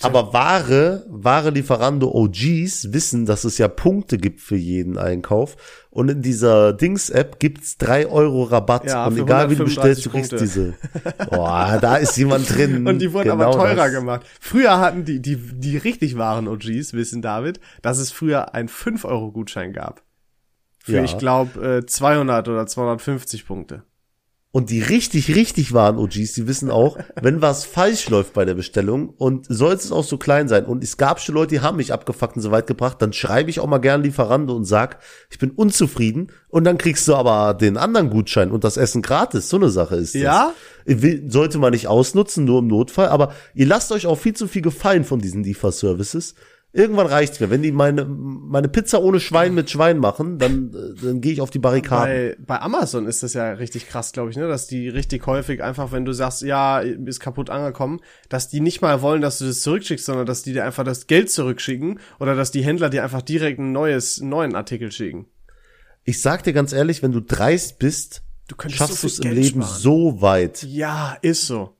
[SPEAKER 2] Aber wahre, wahre Lieferando OGs wissen, dass es ja Punkte gibt für jeden Einkauf. Und in dieser Dings-App gibt's drei Euro Rabatt.
[SPEAKER 1] Ja,
[SPEAKER 2] und egal wie du
[SPEAKER 1] 135
[SPEAKER 2] bestellst, du kriegst diese. Boah, da ist jemand drin.
[SPEAKER 1] Und die wurden
[SPEAKER 2] Genau
[SPEAKER 1] aber teurer
[SPEAKER 2] das.
[SPEAKER 1] gemacht. Früher hatten die, die, die richtig wahren OGs, wissen David, dass es früher einen 5-Euro-Gutschein gab. Für,
[SPEAKER 2] Ja.
[SPEAKER 1] ich glaube, äh, 200 oder 250 Punkte.
[SPEAKER 2] Und die richtig, richtig wahren OGs, die wissen auch, wenn was falsch läuft bei der Bestellung und soll es auch so klein sein und es gab schon Leute, die haben mich abgefuckt und so weit gebracht, dann schreibe ich auch mal gern Lieferando und sag, ich bin unzufrieden und dann kriegst du aber den anderen Gutschein und das Essen gratis. So eine Sache ist das.
[SPEAKER 1] Ja?
[SPEAKER 2] Sollte man nicht ausnutzen, nur im Notfall, aber ihr lasst euch auch viel zu viel gefallen von diesen Lieferservices. Irgendwann reicht's mir. Wenn die meine, meine Pizza ohne Schwein mit Schwein machen, dann, dann gehe ich auf die Barrikaden.
[SPEAKER 1] Bei, bei Amazon ist das ja richtig krass, glaube ich, ne, dass die richtig häufig einfach, wenn du sagst, ja, ist kaputt angekommen, dass die nicht mal wollen, dass du das zurückschickst, sondern dass die dir einfach das Geld zurückschicken oder dass die Händler dir einfach direkt ein neues, einen neuen Artikel schicken.
[SPEAKER 2] Ich sag dir ganz ehrlich, wenn du dreist bist,
[SPEAKER 1] Du
[SPEAKER 2] schaffst
[SPEAKER 1] so
[SPEAKER 2] du es im
[SPEAKER 1] Geld
[SPEAKER 2] Leben
[SPEAKER 1] sparen.
[SPEAKER 2] so weit.
[SPEAKER 1] Ja, ist so.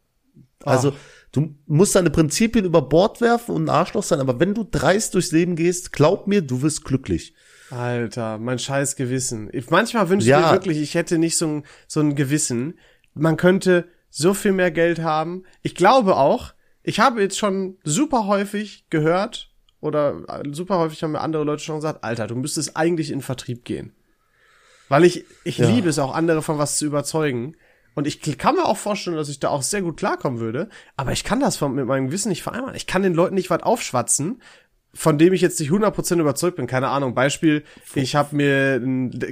[SPEAKER 2] Also
[SPEAKER 1] Ah.
[SPEAKER 2] Du musst deine Prinzipien über Bord werfen und ein Arschloch sein, aber wenn du dreist durchs Leben gehst, glaub mir, du wirst glücklich.
[SPEAKER 1] Alter, mein scheiß Gewissen. Ich, manchmal wünsche ich
[SPEAKER 2] Ja.
[SPEAKER 1] mir wirklich, ich hätte nicht so ein, so ein Gewissen. Man könnte so viel mehr Geld haben. Ich glaube auch, ich habe jetzt schon super häufig gehört, oder äh, super häufig haben mir andere Leute schon gesagt, Alter, du müsstest eigentlich in Vertrieb gehen. Weil ich, ich
[SPEAKER 2] Ja.
[SPEAKER 1] liebe es auch, andere von was zu überzeugen. Und ich kann mir auch vorstellen, dass ich da auch sehr gut klarkommen würde. Aber ich kann das von, mit meinem Wissen nicht vereinbaren. Ich kann den Leuten nicht was aufschwatzen, von dem ich jetzt nicht 100% überzeugt bin. Keine Ahnung. Beispiel, ich habe mir,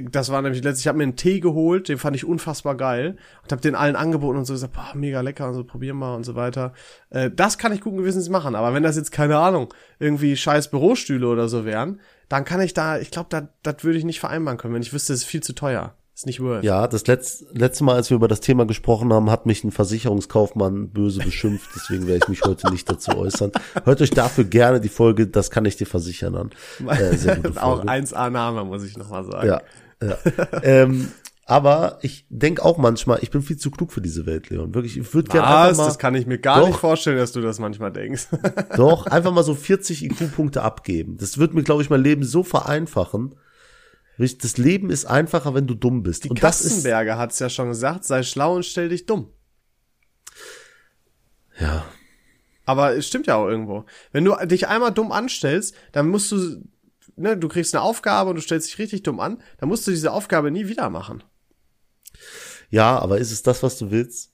[SPEAKER 1] das war nämlich letztes, ich habe mir einen Tee geholt, den fand ich unfassbar geil. Und habe den allen angeboten und so gesagt, boah, mega lecker und so, probier mal und so weiter. Äh, das kann ich guten Gewissens machen. Aber wenn das jetzt, keine Ahnung, irgendwie scheiß Bürostühle oder so wären, dann kann ich da, ich glaube, da, das würde ich nicht vereinbaren können, wenn ich wüsste, es ist viel zu teuer. Ist nicht worth.
[SPEAKER 2] Ja, das letz, letzte Mal, als wir über das Thema gesprochen haben, hat mich ein Versicherungskaufmann böse beschimpft, deswegen werde ich mich heute nicht dazu äußern. Hört euch dafür gerne die Folge, das kann ich dir versichern an. Äh,
[SPEAKER 1] auch
[SPEAKER 2] Folge.
[SPEAKER 1] 1A-Name, muss ich nochmal sagen.
[SPEAKER 2] Ja, ja. ähm, aber ich denke auch manchmal, ich bin viel zu klug für diese Welt, Leon. Wirklich, ich würde gerne einfach mal,
[SPEAKER 1] Das kann ich mir gar
[SPEAKER 2] Doch.
[SPEAKER 1] nicht vorstellen, dass du das manchmal denkst.
[SPEAKER 2] doch, einfach mal so 40 IQ-Punkte abgeben. Das wird mir, glaube ich, mein Leben so vereinfachen. Das Leben ist einfacher, wenn du dumm bist.
[SPEAKER 1] Die
[SPEAKER 2] Und das ist,
[SPEAKER 1] Kassenberger hat's ja schon gesagt, sei schlau und stell dich dumm.
[SPEAKER 2] ja,
[SPEAKER 1] Aber es stimmt ja auch irgendwo. Wenn du dich einmal dumm anstellst, dann musst du, ne, du kriegst eine Aufgabe und du stellst dich richtig dumm an, dann musst du diese Aufgabe nie wieder machen.
[SPEAKER 2] ja, aber ist es das, was du willst?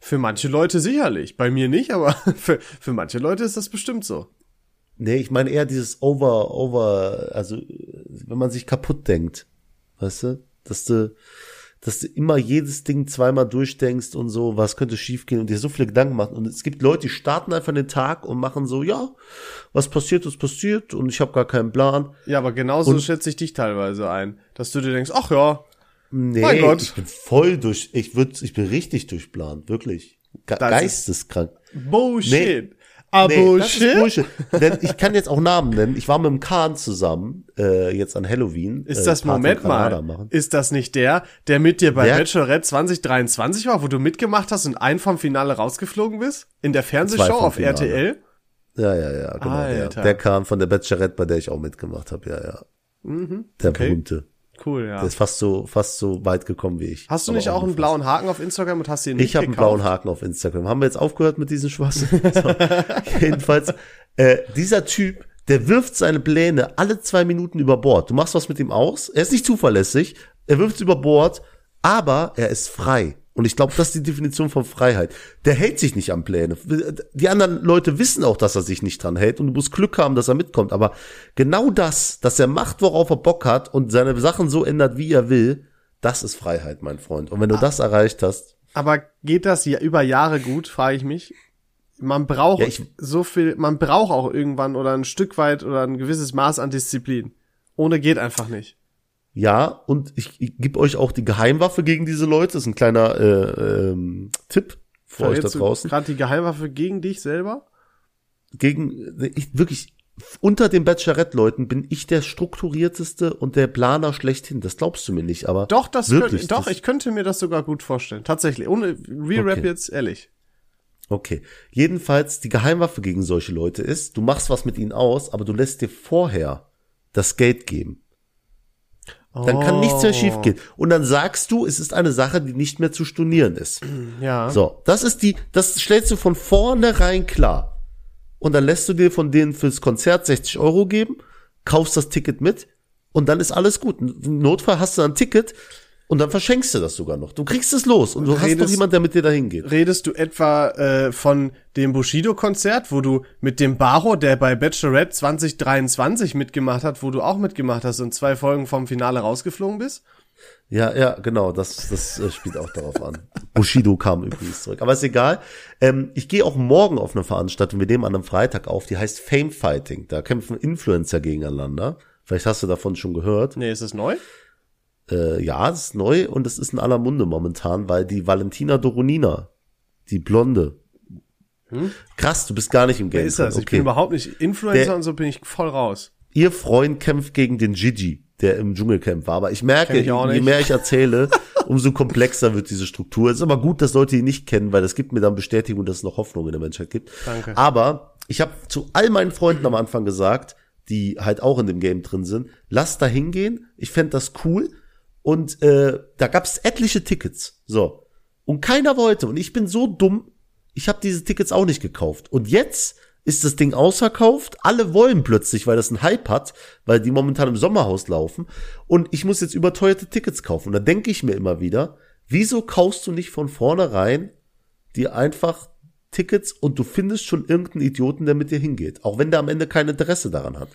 [SPEAKER 1] Für manche Leute sicherlich. Bei mir nicht, aber für, für manche Leute ist das bestimmt so.
[SPEAKER 2] Nee, ich meine eher dieses Over, Over, also wenn man sich kaputt denkt, weißt du, dass du, dass du immer jedes Ding zweimal durchdenkst und so, was könnte schiefgehen und dir so viele Gedanken machen. Und es gibt Leute, die starten einfach den Tag und machen so, ja, was passiert, ist passiert und ich habe gar keinen Plan.
[SPEAKER 1] Ja, aber genauso
[SPEAKER 2] Und-
[SPEAKER 1] schätze ich dich teilweise ein, dass du dir denkst, ach ja,
[SPEAKER 2] Nee,
[SPEAKER 1] Mein Gott.
[SPEAKER 2] ich bin voll durch, ich würd, ich bin richtig durchplant, wirklich. Ge
[SPEAKER 1] Das ist-
[SPEAKER 2] geisteskrank.
[SPEAKER 1] Bullshit. Ah,
[SPEAKER 2] Nee, das ist
[SPEAKER 1] Bullshit?
[SPEAKER 2] Denn ich kann jetzt auch Namen nennen. Ich war mit dem Kahn zusammen, äh, jetzt an Halloween.
[SPEAKER 1] Ist
[SPEAKER 2] äh,
[SPEAKER 1] das,
[SPEAKER 2] Party
[SPEAKER 1] Moment mal,
[SPEAKER 2] Machen.
[SPEAKER 1] ist das nicht der, der mit dir bei
[SPEAKER 2] Der-
[SPEAKER 1] Bachelorette 2023 war, wo du mitgemacht hast und ein vom Finale rausgeflogen bist? In der Fernsehshow auf
[SPEAKER 2] Finale.
[SPEAKER 1] RTL?
[SPEAKER 2] Ja, ja, ja, genau. Der, der Kahn von der Bachelorette, bei der ich auch mitgemacht habe, ja, ja. Der
[SPEAKER 1] Mhm. okay.
[SPEAKER 2] berühmte.
[SPEAKER 1] Cool, ja.
[SPEAKER 2] Der ist fast so, fast so weit gekommen wie ich.
[SPEAKER 1] Hast du nicht auch einen
[SPEAKER 2] nur
[SPEAKER 1] blauen Haken auf Instagram und hast
[SPEAKER 2] fast.
[SPEAKER 1] nicht
[SPEAKER 2] Ich habe einen blauen Haken auf Instagram. Haben wir jetzt aufgehört mit diesem Schwachsinn? so. Jedenfalls, äh, dieser Typ Der wirft seine Pläne alle zwei Minuten über Bord. Du machst was mit ihm aus. Er ist nicht zuverlässig. Er wirft über Bord, aber er ist frei. Und ich glaube, das ist die Definition von Freiheit. Der hält sich nicht an Pläne. Die anderen Leute wissen auch, dass er sich nicht dran hält und du musst Glück haben, dass er mitkommt. Aber genau das, dass er macht, worauf er Bock hat und seine Sachen so ändert, wie er will, das ist Freiheit, mein Freund. Und wenn du das erreicht hast.
[SPEAKER 1] Aber geht das ja über Jahre gut, frage ich mich. Man braucht
[SPEAKER 2] Ja, ich-
[SPEAKER 1] so viel, man braucht auch irgendwann oder ein Stück weit oder ein gewisses Maß an Disziplin. Ohne geht einfach nicht.
[SPEAKER 2] Ja, und ich, ich gebe euch auch die Geheimwaffe gegen diese Leute. Das ist ein kleiner äh, ähm, Tipp für euch da draußen.
[SPEAKER 1] Gerade die Geheimwaffe gegen dich selber?
[SPEAKER 2] Gegen ich wirklich unter den Bachelorette-Leuten bin ich der strukturierteste und der Planer schlechthin. Das glaubst du mir nicht, aber
[SPEAKER 1] Doch, das
[SPEAKER 2] wirklich,
[SPEAKER 1] könnte, doch,
[SPEAKER 2] das-
[SPEAKER 1] ich könnte mir das sogar gut vorstellen. Tatsächlich. Ohne Real Rap
[SPEAKER 2] Okay.
[SPEAKER 1] jetzt, ehrlich.
[SPEAKER 2] Okay. Jedenfalls, die Geheimwaffe gegen solche Leute ist, du machst was mit ihnen aus, aber du lässt dir vorher das Geld geben. Dann kann nichts mehr
[SPEAKER 1] Oh.
[SPEAKER 2] schiefgehen. Und dann sagst du, es ist eine Sache, die nicht mehr zu stornieren ist.
[SPEAKER 1] Ja.
[SPEAKER 2] So, das ist die, das stellst du von vornherein klar. Und dann lässt du dir von denen fürs Konzert 60 Euro geben, kaufst das Ticket mit und dann ist alles gut. Im Notfall hast du ein Ticket und dann verschenkst du das sogar noch. Du kriegst es los und du hast doch
[SPEAKER 1] Redest-
[SPEAKER 2] jemand, der mit dir dahin geht.
[SPEAKER 1] Redest du etwa äh, von dem Bushido-Konzert, wo du mit dem Baro, der bei Bachelorette 2023 mitgemacht hat, wo du auch mitgemacht hast und zwei Folgen vom Finale rausgeflogen bist?
[SPEAKER 2] Ja, ja, genau, das, das äh, spielt auch darauf an. Bushido kam übrigens zurück. Aber ist egal. Ähm, ich gehe auch morgen auf eine Veranstaltung, wir nehmen an einem Freitag auf, die heißt Fame Fighting. Da kämpfen Influencer gegeneinander. Vielleicht hast du davon schon gehört.
[SPEAKER 1] Nee, ist das neu?
[SPEAKER 2] Äh, ja, das ist neu und es ist in aller Munde momentan, weil die Valentina Doronina, die Blonde. Krass, du bist gar nicht im Game.
[SPEAKER 1] Wer ist das?
[SPEAKER 2] drin.
[SPEAKER 1] Ich bin überhaupt nicht Influencer
[SPEAKER 2] Der-
[SPEAKER 1] und so bin ich voll raus.
[SPEAKER 2] Ihr Freund kämpft gegen den Gigi, der im Dschungelcamp war. Aber ich merke,
[SPEAKER 1] ich
[SPEAKER 2] je mehr ich erzähle, umso komplexer wird diese Struktur. Es ist aber gut, dass Leute ihn nicht kennen, weil das gibt mir dann Bestätigung, dass es noch Hoffnung in der Menschheit gibt.
[SPEAKER 1] Danke.
[SPEAKER 2] Aber ich habe zu all meinen Freunden am Anfang gesagt, die halt auch in dem Game drin sind, lasst da hingehen. Ich fänd das cool. Und äh, da gab's etliche Tickets. So. Und keiner wollte. Und ich bin so dumm, ich habe diese Tickets auch nicht gekauft. Und jetzt ist das Ding ausverkauft. Alle wollen plötzlich, weil das einen Hype hat, weil die momentan im Sommerhaus laufen. Und ich muss jetzt überteuerte Tickets kaufen. Und da denke ich mir immer wieder, wieso kaufst du nicht von vornherein dir einfach Tickets und du findest schon irgendeinen Idioten, der mit dir hingeht. Auch wenn der am Ende kein Interesse daran hat.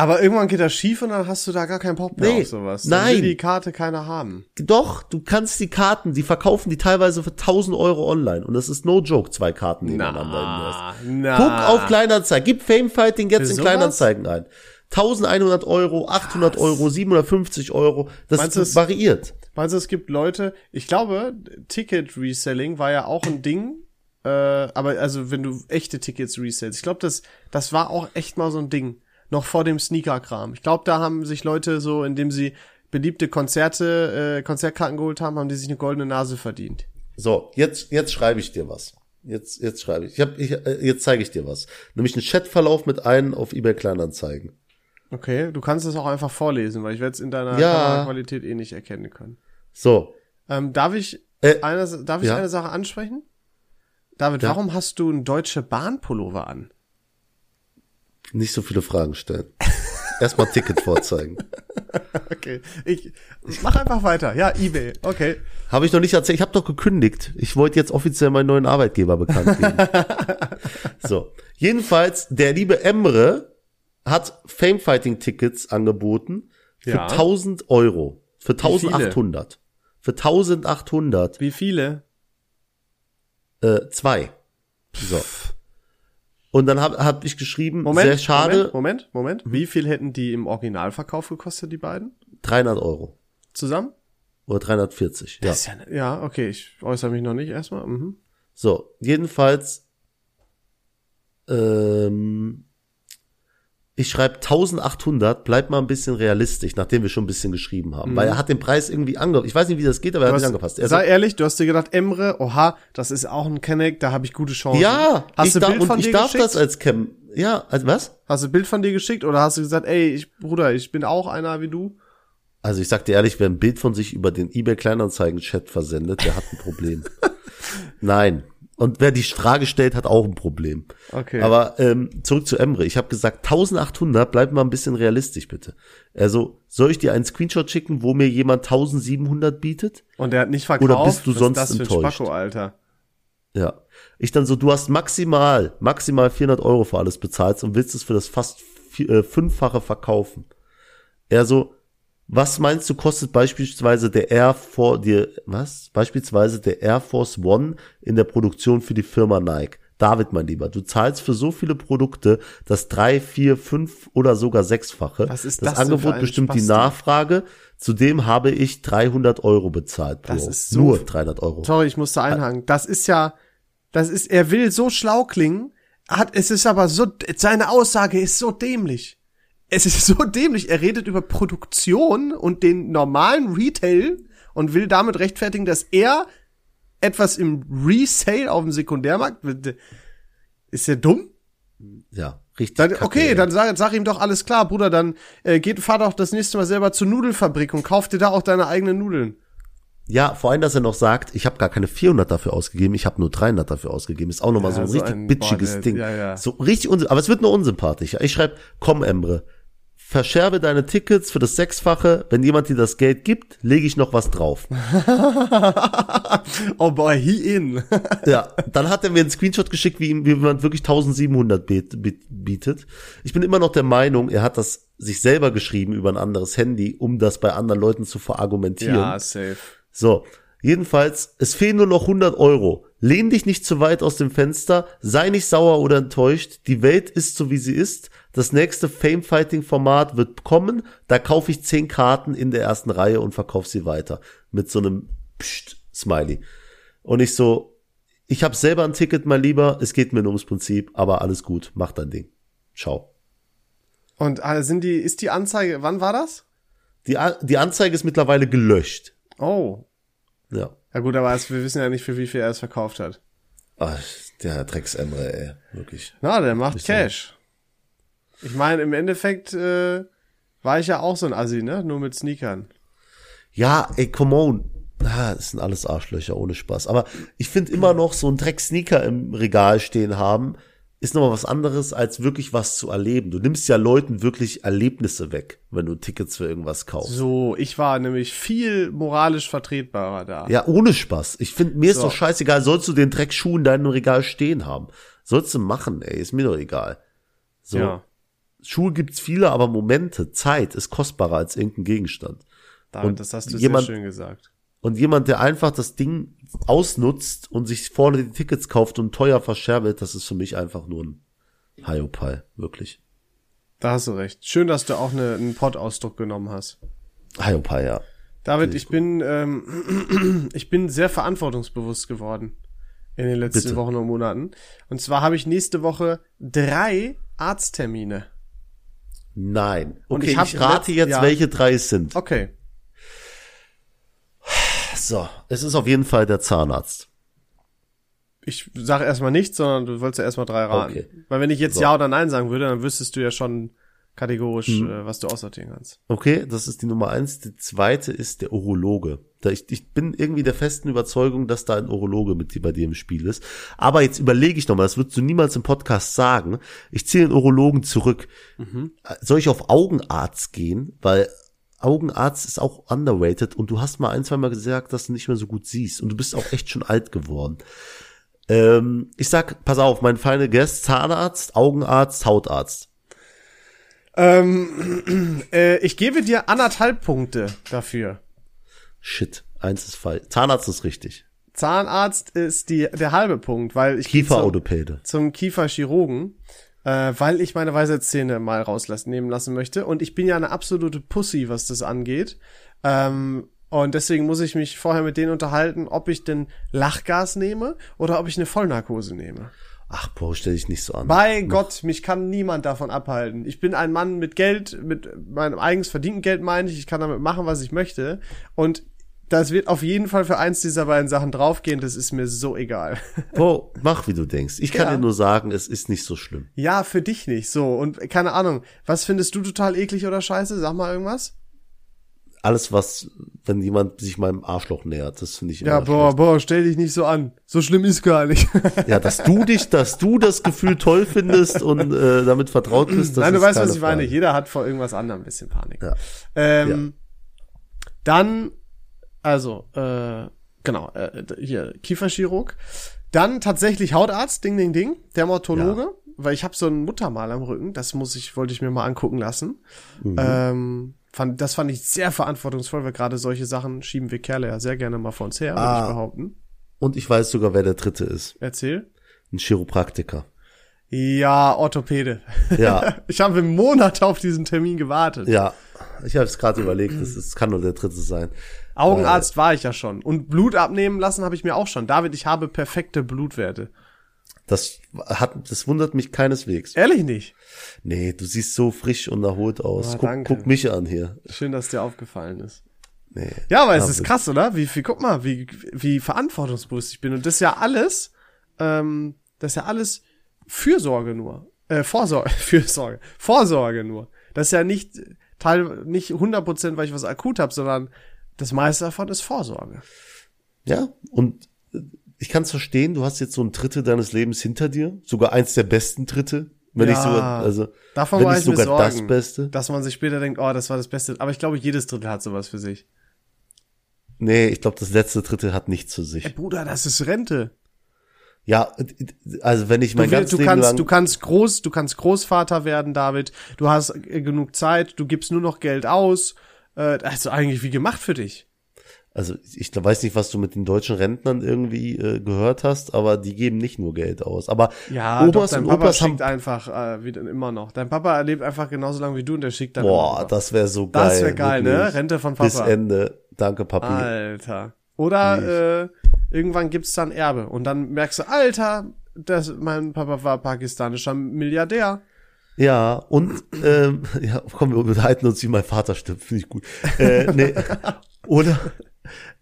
[SPEAKER 1] Aber irgendwann geht das schief und dann hast du da gar keinen Bock mehr
[SPEAKER 2] Nee,
[SPEAKER 1] auf sowas. Dann
[SPEAKER 2] nein.
[SPEAKER 1] will die Karte keiner haben.
[SPEAKER 2] Doch, du kannst die Karten, die verkaufen die teilweise für 1000 Euro online. Und das ist no joke, zwei Karten nebeneinander. Nest.
[SPEAKER 1] na.
[SPEAKER 2] Guck auf Kleinanzeigen. Gib Fame Fighting jetzt
[SPEAKER 1] Für
[SPEAKER 2] in
[SPEAKER 1] sowas?
[SPEAKER 2] Kleinanzeigen ein. 1100 Euro, 800 Euro, 750 Euro. Das
[SPEAKER 1] Meinst du, es-
[SPEAKER 2] variiert.
[SPEAKER 1] Meinst du, es gibt Leute, ich glaube, Ticket-Reselling war ja auch ein Ding, äh, aber also wenn du echte Tickets resellst, ich glaube, das, das war auch echt mal so ein Ding, noch vor dem Sneaker-Kram. Ich glaube, da haben sich Leute so, indem sie beliebte Konzerte, äh, Konzertkarten geholt haben, haben die sich eine goldene Nase verdient.
[SPEAKER 2] So, jetzt, jetzt schreibe ich dir was. Jetzt, jetzt schreibe ich. ich, hab, ich äh, jetzt zeige ich dir was. Nämlich einen Chatverlauf mit einem auf eBay Kleinanzeigen.
[SPEAKER 1] Okay, du kannst es auch einfach vorlesen, weil ich werde es in deiner
[SPEAKER 2] Ja.
[SPEAKER 1] Kameraqualität eh nicht erkennen können.
[SPEAKER 2] So,
[SPEAKER 1] Ähm, darf ich
[SPEAKER 2] Äh,
[SPEAKER 1] eine, darf ich
[SPEAKER 2] ja.
[SPEAKER 1] eine Sache ansprechen? David,
[SPEAKER 2] Ja.
[SPEAKER 1] warum hast du einen Deutsche Bahn-Pullover an?
[SPEAKER 2] Nicht so viele Fragen stellen. Erstmal Ticket vorzeigen.
[SPEAKER 1] Okay, ich mach einfach weiter. Ja, eBay. Okay.
[SPEAKER 2] Habe ich noch nicht erzählt. Ich habe doch gekündigt. Ich wollte jetzt offiziell meinen neuen Arbeitgeber bekannt geben. so. Jedenfalls, der liebe Emre hat Famefighting-Tickets angeboten für
[SPEAKER 1] Ja.
[SPEAKER 2] 1000 Euro. Für
[SPEAKER 1] viele?
[SPEAKER 2] 1800. Für 1800.
[SPEAKER 1] Wie viele?
[SPEAKER 2] Äh, zwei. So. Und dann habe hab ich geschrieben,
[SPEAKER 1] Moment.
[SPEAKER 2] sehr schade,
[SPEAKER 1] Moment, Moment, Moment. Wie viel hätten die im Originalverkauf gekostet, die beiden?
[SPEAKER 2] 300 Euro.
[SPEAKER 1] Zusammen?
[SPEAKER 2] Oder 340. Ja.
[SPEAKER 1] Das ist ja, ne- ja, okay, ich äußere mich noch nicht erstmal. Mhm.
[SPEAKER 2] So, jedenfalls, ähm, ich schreibe 1800, bleibt mal ein bisschen realistisch, nachdem wir schon ein bisschen geschrieben haben. Weil er hat den Preis irgendwie angepasst. Ich weiß nicht, wie das geht, aber er
[SPEAKER 1] Mhm. Du
[SPEAKER 2] hat ihn angepasst. Er
[SPEAKER 1] sei
[SPEAKER 2] sagt,
[SPEAKER 1] ehrlich, du hast dir gedacht, Emre, oha, das ist auch ein Kenneck, da habe ich gute Chancen.
[SPEAKER 2] ja,
[SPEAKER 1] hast
[SPEAKER 2] ich
[SPEAKER 1] du
[SPEAKER 2] darf,
[SPEAKER 1] Bild
[SPEAKER 2] und
[SPEAKER 1] von
[SPEAKER 2] ich
[SPEAKER 1] dir
[SPEAKER 2] darf
[SPEAKER 1] geschickt?
[SPEAKER 2] das als Cam. Ja, also was?
[SPEAKER 1] Hast du ein Bild von dir geschickt oder hast du gesagt, ey, ich, Bruder, ich bin auch einer wie du?
[SPEAKER 2] Also ich sag dir ehrlich, wer ein Bild von sich über den eBay Kleinanzeigen Chat versendet, der hat ein Problem. Nein. Und wer die Frage stellt, hat auch ein Problem.
[SPEAKER 1] Okay.
[SPEAKER 2] Aber ähm, zurück zu Emre. Ich habe gesagt 1800, bleib mal ein bisschen realistisch bitte. Also, soll ich dir einen Screenshot schicken, wo mir jemand 1700 bietet?
[SPEAKER 1] Und der hat nicht verkauft.
[SPEAKER 2] Oder bist du
[SPEAKER 1] Was
[SPEAKER 2] sonst
[SPEAKER 1] ist das für ein
[SPEAKER 2] enttäuscht?
[SPEAKER 1] Spacko, Alter.
[SPEAKER 2] Ja. Ich dann so, du hast maximal, maximal 400 Euro für alles bezahlt und willst es für das fast vi- äh, fünffache verkaufen. Er so, was meinst du, kostet beispielsweise der Air For, dir, was? Beispielsweise der Air Force One in der Produktion für die Firma Nike. David, mein Lieber, du zahlst für so viele Produkte das drei, vier, fünf oder sogar sechsfache.
[SPEAKER 1] Was ist
[SPEAKER 2] das
[SPEAKER 1] das
[SPEAKER 2] Angebot bestimmt die
[SPEAKER 1] Spasti?
[SPEAKER 2] Nachfrage. Zudem habe ich 300 Euro bezahlt.
[SPEAKER 1] Das ist so-
[SPEAKER 2] Nur 300 Euro.
[SPEAKER 1] Sorry, ich musste einhaken. Das ist ja, das ist, er will so schlau klingen, hat, es ist aber so, seine Aussage ist so dämlich. Es ist so dämlich. Er redet über Produktion und den normalen Retail und will damit rechtfertigen, dass er etwas im Resale auf dem Sekundärmarkt, ist er dumm?
[SPEAKER 2] Ja, richtig.
[SPEAKER 1] Dann, okay, dann sag, sag ihm doch alles klar, Bruder, dann äh, geht, fahr doch das nächste Mal selber zur Nudelfabrik und kauf dir da auch deine eigenen Nudeln.
[SPEAKER 2] Ja, vor allem, dass er noch sagt, ich habe gar keine 400 dafür ausgegeben, ich habe nur 300 dafür ausgegeben. Ist auch nochmal
[SPEAKER 1] Ja,
[SPEAKER 2] so ein
[SPEAKER 1] so
[SPEAKER 2] richtig
[SPEAKER 1] ein-
[SPEAKER 2] bitchiges
[SPEAKER 1] boah,
[SPEAKER 2] Ding.
[SPEAKER 1] ja, ja.
[SPEAKER 2] So richtig unsy aber es wird nur unsympathischer. Ich schreibe, komm Emre, verscherbe deine Tickets für das Sechsfache. Wenn jemand dir das Geld gibt, lege ich noch was drauf.
[SPEAKER 1] oh boy, he in.
[SPEAKER 2] ja, dann hat er mir einen Screenshot geschickt, wie ihm wie jemand wirklich 1700 bet- bet- bietet. Ich bin immer noch der Meinung, er hat das sich selber geschrieben über ein anderes Handy, um das bei anderen Leuten zu verargumentieren.
[SPEAKER 1] ja, safe.
[SPEAKER 2] So, jedenfalls, es fehlen nur noch 100 Euro. Lehn dich nicht zu weit aus dem Fenster, sei nicht sauer oder enttäuscht. Die Welt ist so, wie sie ist. Das nächste Fame-Fighting-Format wird kommen. Da kaufe ich 10 Karten in der ersten Reihe und verkaufe sie weiter. Mit so einem Psst-Smiley. Und ich so, ich habe selber ein Ticket, mein Lieber. Es geht mir nur ums Prinzip, aber alles gut. Mach dein Ding. Ciao.
[SPEAKER 1] Und äh, sind die, ist die Anzeige, wann war das?
[SPEAKER 2] Die, die Anzeige ist mittlerweile gelöscht.
[SPEAKER 1] Oh.
[SPEAKER 2] Ja.
[SPEAKER 1] Ja gut, aber es, wir wissen ja nicht, für wie viel er es verkauft hat.
[SPEAKER 2] Ach, der Drecksemre, ey. Wirklich.
[SPEAKER 1] Na, der macht Cash. Ich meine, im Endeffekt äh, war ich ja auch so ein Assi, ne? Nur mit Sneakern.
[SPEAKER 2] Ja, ey, come on. Ah, das sind alles Arschlöcher, ohne Spaß. Aber ich finde immer noch so ein Dreck-Sneaker im Regal stehen haben, ist nochmal was anderes, als wirklich was zu erleben. Du nimmst ja Leuten wirklich Erlebnisse weg, wenn du Tickets für irgendwas kaufst.
[SPEAKER 1] So, ich war nämlich viel moralisch vertretbarer da.
[SPEAKER 2] Ja, ohne Spaß. Ich finde, mir ist
[SPEAKER 1] So.
[SPEAKER 2] doch scheißegal, sollst du den Dreckschuh in deinem Regal stehen haben. Sollst du machen, ey, ist mir doch egal. So,
[SPEAKER 1] ja.
[SPEAKER 2] Schuhe gibt's viele, aber Momente, Zeit ist kostbarer als irgendein Gegenstand.
[SPEAKER 1] David,
[SPEAKER 2] Und
[SPEAKER 1] das hast du
[SPEAKER 2] jemand-
[SPEAKER 1] sehr schön gesagt.
[SPEAKER 2] Und jemand, der einfach das Ding ausnutzt und sich vorne die Tickets kauft und teuer verscherbelt, das ist für mich einfach nur ein Hiopai, wirklich.
[SPEAKER 1] Da hast du recht. Schön, dass du auch eine, einen Pod-Ausdruck genommen hast.
[SPEAKER 2] Hiopai, ja.
[SPEAKER 1] David, ich bin, ähm, ich bin sehr verantwortungsbewusst geworden in den letzten
[SPEAKER 2] Bitte.
[SPEAKER 1] Wochen und Monaten. Und zwar habe ich nächste Woche drei Arzttermine.
[SPEAKER 2] Nein.
[SPEAKER 1] Und
[SPEAKER 2] Okay,
[SPEAKER 1] ich
[SPEAKER 2] ich, rate jetzt,
[SPEAKER 1] ja.
[SPEAKER 2] welche drei es sind.
[SPEAKER 1] Okay.
[SPEAKER 2] So, es ist auf jeden Fall der Zahnarzt.
[SPEAKER 1] Ich sage erstmal nichts, sondern du wolltest ja erstmal drei raten.
[SPEAKER 2] Okay.
[SPEAKER 1] Weil wenn ich jetzt
[SPEAKER 2] So.
[SPEAKER 1] Ja oder Nein sagen würde, dann wüsstest du ja schon kategorisch,
[SPEAKER 2] Mhm.
[SPEAKER 1] äh, was du aussortieren kannst.
[SPEAKER 2] Okay, das ist die Nummer eins. Die zweite ist der Urologe. Da ich, ich bin irgendwie der festen Überzeugung, dass da ein Urologe mit dir bei dir im Spiel ist. Aber jetzt überlege ich nochmal, das würdest du niemals im Podcast sagen. Ich ziehe den Urologen zurück. Äh, Soll ich auf Augenarzt gehen? Weil Augenarzt ist auch underrated und du hast mal ein, zwei Mal gesagt, dass du nicht mehr so gut siehst und du bist auch echt schon alt geworden. Ähm, ich sag, pass auf, mein feiner Guest, Zahnarzt, Augenarzt, Hautarzt.
[SPEAKER 1] Ähm, äh, ich gebe dir anderthalb Punkte dafür.
[SPEAKER 2] Shit, eins ist falsch. Zahnarzt ist richtig.
[SPEAKER 1] Zahnarzt ist die, der halbe Punkt, weil ich gehe zum,
[SPEAKER 2] Kieferorthopäde.
[SPEAKER 1] zum Kieferchirurgen, äh, weil ich meine Weisheitszähne mal rauslassen nehmen lassen möchte. Und ich bin ja eine absolute Pussy, was das angeht. Ähm, und deswegen muss ich mich vorher mit denen unterhalten, ob ich denn Lachgas nehme oder ob ich eine Vollnarkose nehme.
[SPEAKER 2] Ach, Bro, stell dich nicht so an.
[SPEAKER 1] Bei Gott, mich kann niemand davon abhalten. Ich bin ein Mann mit Geld, mit meinem eigens verdienten Geld meine ich. Ich kann damit machen, was ich möchte. Und das wird auf jeden Fall für eins dieser beiden Sachen draufgehen. Das ist mir so egal.
[SPEAKER 2] Bro, mach wie du denkst. Ich kann
[SPEAKER 1] Ja.
[SPEAKER 2] dir nur sagen, es ist nicht so schlimm.
[SPEAKER 1] ja, für dich nicht. So. Und keine Ahnung. Was findest du total eklig oder scheiße? Sag mal irgendwas.
[SPEAKER 2] Alles was, wenn jemand sich meinem Arschloch nähert, das finde ich
[SPEAKER 1] Ja, boah,
[SPEAKER 2] schlecht.
[SPEAKER 1] boah, stell dich nicht so an. So schlimm ist gar nicht.
[SPEAKER 2] Ja, dass du dich, dass du das Gefühl toll findest und äh, damit vertraut bist, das
[SPEAKER 1] Nein, du weißt, was ich meine.
[SPEAKER 2] Frage.
[SPEAKER 1] Jeder hat vor irgendwas anderem ein bisschen Panik.
[SPEAKER 2] Ja.
[SPEAKER 1] Ähm, Dann, also, äh, genau, äh, hier, Kieferchirurg. Dann tatsächlich Hautarzt, ding, ding, ding, Dermatologe, weil ich habe so ein Muttermal am Rücken, das muss ich, wollte ich mir mal angucken lassen.
[SPEAKER 2] Mhm.
[SPEAKER 1] Ähm, fand, das fand ich sehr verantwortungsvoll, weil gerade solche Sachen schieben wir Kerle ja sehr gerne mal vor uns her, würde
[SPEAKER 2] Ah.
[SPEAKER 1] ich behaupten.
[SPEAKER 2] Und ich weiß sogar, wer der dritte ist.
[SPEAKER 1] Erzähl.
[SPEAKER 2] Ein Chiropraktiker.
[SPEAKER 1] Ja, Orthopäde.
[SPEAKER 2] Ja,
[SPEAKER 1] Ich habe Monate auf diesen Termin gewartet.
[SPEAKER 2] ja. Ich habe es gerade überlegt, das, kann nur der dritte sein.
[SPEAKER 1] Augenarzt war ich ja schon. Und Blut abnehmen lassen habe ich mir auch schon. David, ich habe perfekte Blutwerte.
[SPEAKER 2] Das hat, das wundert mich keineswegs.
[SPEAKER 1] Ehrlich nicht.
[SPEAKER 2] Nee, du siehst so frisch und erholt aus.
[SPEAKER 1] Ah,
[SPEAKER 2] guck, guck mich an hier.
[SPEAKER 1] Schön, dass dir aufgefallen ist.
[SPEAKER 2] Nee.
[SPEAKER 1] Ja, aber es ist krass, oder? Wie, wie, guck mal, wie, wie verantwortungsbewusst ich bin. Und das ist ja alles, ähm, das ist ja alles Fürsorge nur. Äh, Vorsorge, Fürsorge. Vorsorge nur. Das ist ja nicht Teil, nicht 100%, weil ich was akut habe, sondern das meiste davon ist Vorsorge.
[SPEAKER 2] Ja, und ich kann es verstehen, du hast jetzt so ein Drittel deines Lebens hinter dir, sogar eins der besten Dritte, wenn
[SPEAKER 1] Ja,
[SPEAKER 2] nicht sogar, also
[SPEAKER 1] Davon
[SPEAKER 2] wenn
[SPEAKER 1] ich
[SPEAKER 2] sogar
[SPEAKER 1] Sorgen,
[SPEAKER 2] das Beste.
[SPEAKER 1] dass man sich später denkt, oh, das war das Beste. Aber ich glaube, jedes Drittel hat sowas für sich.
[SPEAKER 2] Nee, ich glaube, das letzte Drittel hat nichts zu
[SPEAKER 1] Ey,
[SPEAKER 2] sich.
[SPEAKER 1] Bruder, das ist Rente.
[SPEAKER 2] Ja, also wenn ich
[SPEAKER 1] Du,
[SPEAKER 2] mein
[SPEAKER 1] will-
[SPEAKER 2] ganzes
[SPEAKER 1] du
[SPEAKER 2] Leben
[SPEAKER 1] kannst,
[SPEAKER 2] lang,
[SPEAKER 1] du kannst groß, du kannst Großvater werden, David. Du hast äh, genug Zeit. Du gibst nur noch Geld aus. Äh, also eigentlich wie gemacht für dich.
[SPEAKER 2] Also ich weiß nicht, was du mit den deutschen Rentnern irgendwie äh, gehört hast, aber die geben nicht nur Geld aus. Aber
[SPEAKER 1] Ja, doch,
[SPEAKER 2] Omas
[SPEAKER 1] dein
[SPEAKER 2] und
[SPEAKER 1] Papa
[SPEAKER 2] Opas haben,
[SPEAKER 1] schickt einfach äh, wie, immer noch. Dein Papa lebt einfach genauso lange wie du und der schickt dann
[SPEAKER 2] boah, das wäre so geil.
[SPEAKER 1] Das wär geil, ne? Rente von
[SPEAKER 2] Bis
[SPEAKER 1] Papa.
[SPEAKER 2] Ende. Danke, Papi.
[SPEAKER 1] Alter. Oder äh, irgendwann gibt's dann Erbe und dann merkst du, Alter, das, mein Papa war pakistanischer Milliardär.
[SPEAKER 2] Ja, und ähm, ja, komm, wir unterhalten uns, wie mein Vater stirbt, finde ich gut. Äh, nee. Oder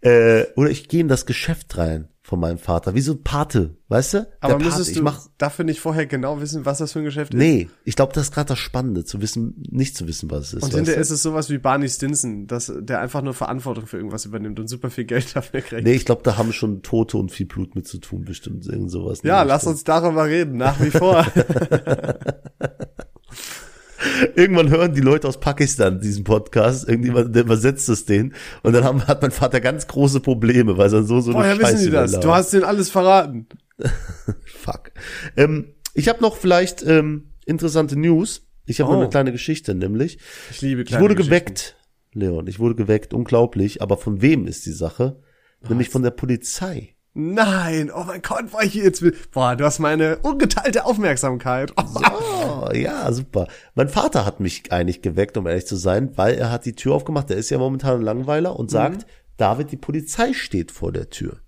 [SPEAKER 2] äh, oder ich gehe in das Geschäft rein von meinem Vater, wie so ein Pate, weißt du?
[SPEAKER 1] Aber
[SPEAKER 2] Der
[SPEAKER 1] müsstest du dafür nicht vorher genau wissen, was das für ein Geschäft ist?
[SPEAKER 2] Nee, ich glaube, das ist gerade das Spannende, zu wissen, nicht zu wissen, was es ist.
[SPEAKER 1] Und hinterher ist es sowas wie Barney Stinson, dass der einfach nur Verantwortung für irgendwas übernimmt und super viel Geld dafür kriegt.
[SPEAKER 2] Nee, ich glaube, da haben schon Tote und viel Blut mit zu tun, bestimmt irgend sowas. in
[SPEAKER 1] ja, lass uns darüber reden, nach wie vor.
[SPEAKER 2] Irgendwann hören die Leute aus Pakistan diesen Podcast, irgendjemand, der übersetzt es denen und dann haben, hat mein Vater ganz große Probleme, weil er so so eine
[SPEAKER 1] Woher
[SPEAKER 2] Scheiße
[SPEAKER 1] wissen die das? Du hast denen alles verraten.
[SPEAKER 2] Fuck. Ähm, ich habe noch vielleicht ähm, interessante News. Ich habe
[SPEAKER 1] Oh.
[SPEAKER 2] noch eine kleine Geschichte, nämlich.
[SPEAKER 1] Ich liebe
[SPEAKER 2] Ich
[SPEAKER 1] kleine
[SPEAKER 2] wurde
[SPEAKER 1] Geschichten.
[SPEAKER 2] geweckt, Leon. Ich wurde geweckt, unglaublich. Aber von wem ist die Sache? Nämlich von der Polizei.
[SPEAKER 1] Nein, oh mein Gott, war ich jetzt. Boah, du hast meine ungeteilte Aufmerksamkeit.
[SPEAKER 2] Oh, ja, super. Mein Vater hat mich eigentlich geweckt, um ehrlich zu sein, weil er hat die Tür aufgemacht. Der ist ja momentan ein Langweiler und sagt, David, die Polizei steht vor der Tür.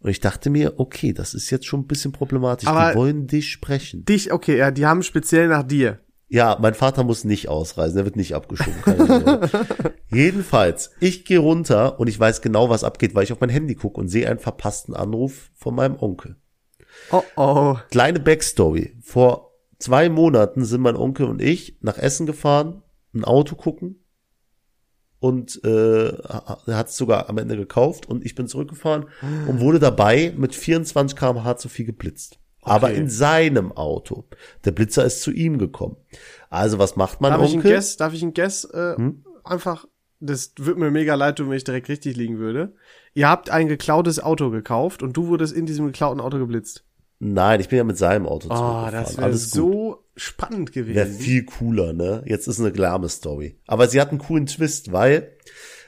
[SPEAKER 2] Und ich dachte mir, okay, das ist jetzt schon ein bisschen problematisch.
[SPEAKER 1] Aber-
[SPEAKER 2] die wollen dich sprechen.
[SPEAKER 1] Dich, okay, ja, die haben speziell nach dir.
[SPEAKER 2] Ja, mein Vater muss nicht ausreisen, er wird nicht abgeschoben. Jedenfalls, ich gehe runter und ich weiß genau, was abgeht, weil ich auf mein Handy gucke und sehe einen verpassten Anruf von meinem Onkel.
[SPEAKER 1] Oh oh.
[SPEAKER 2] Kleine Backstory. Vor zwei Monaten sind mein Onkel und ich nach Essen gefahren, ein Auto gucken und äh, er hat es sogar am Ende gekauft und ich bin zurückgefahren und wurde dabei mit 24 km/h zu viel geblitzt. Aber in seinem Auto. Der Blitzer ist zu ihm gekommen. Also was macht mein
[SPEAKER 1] Darf ich einen
[SPEAKER 2] Onkel?
[SPEAKER 1] Guess, darf ich einen Guess, äh,
[SPEAKER 2] Hm?
[SPEAKER 1] einfach, das würde mir mega leid tun, wenn ich direkt richtig liegen würde. Ihr habt ein geklautes Auto gekauft und du wurdest in diesem geklauten Auto geblitzt.
[SPEAKER 2] Nein, ich bin ja mit seinem Auto
[SPEAKER 1] Oh, das wäre
[SPEAKER 2] gut.
[SPEAKER 1] so spannend gewesen.
[SPEAKER 2] Wäre viel cooler, ne? Jetzt ist eine lahme Story. Aber sie hat einen coolen Twist, weil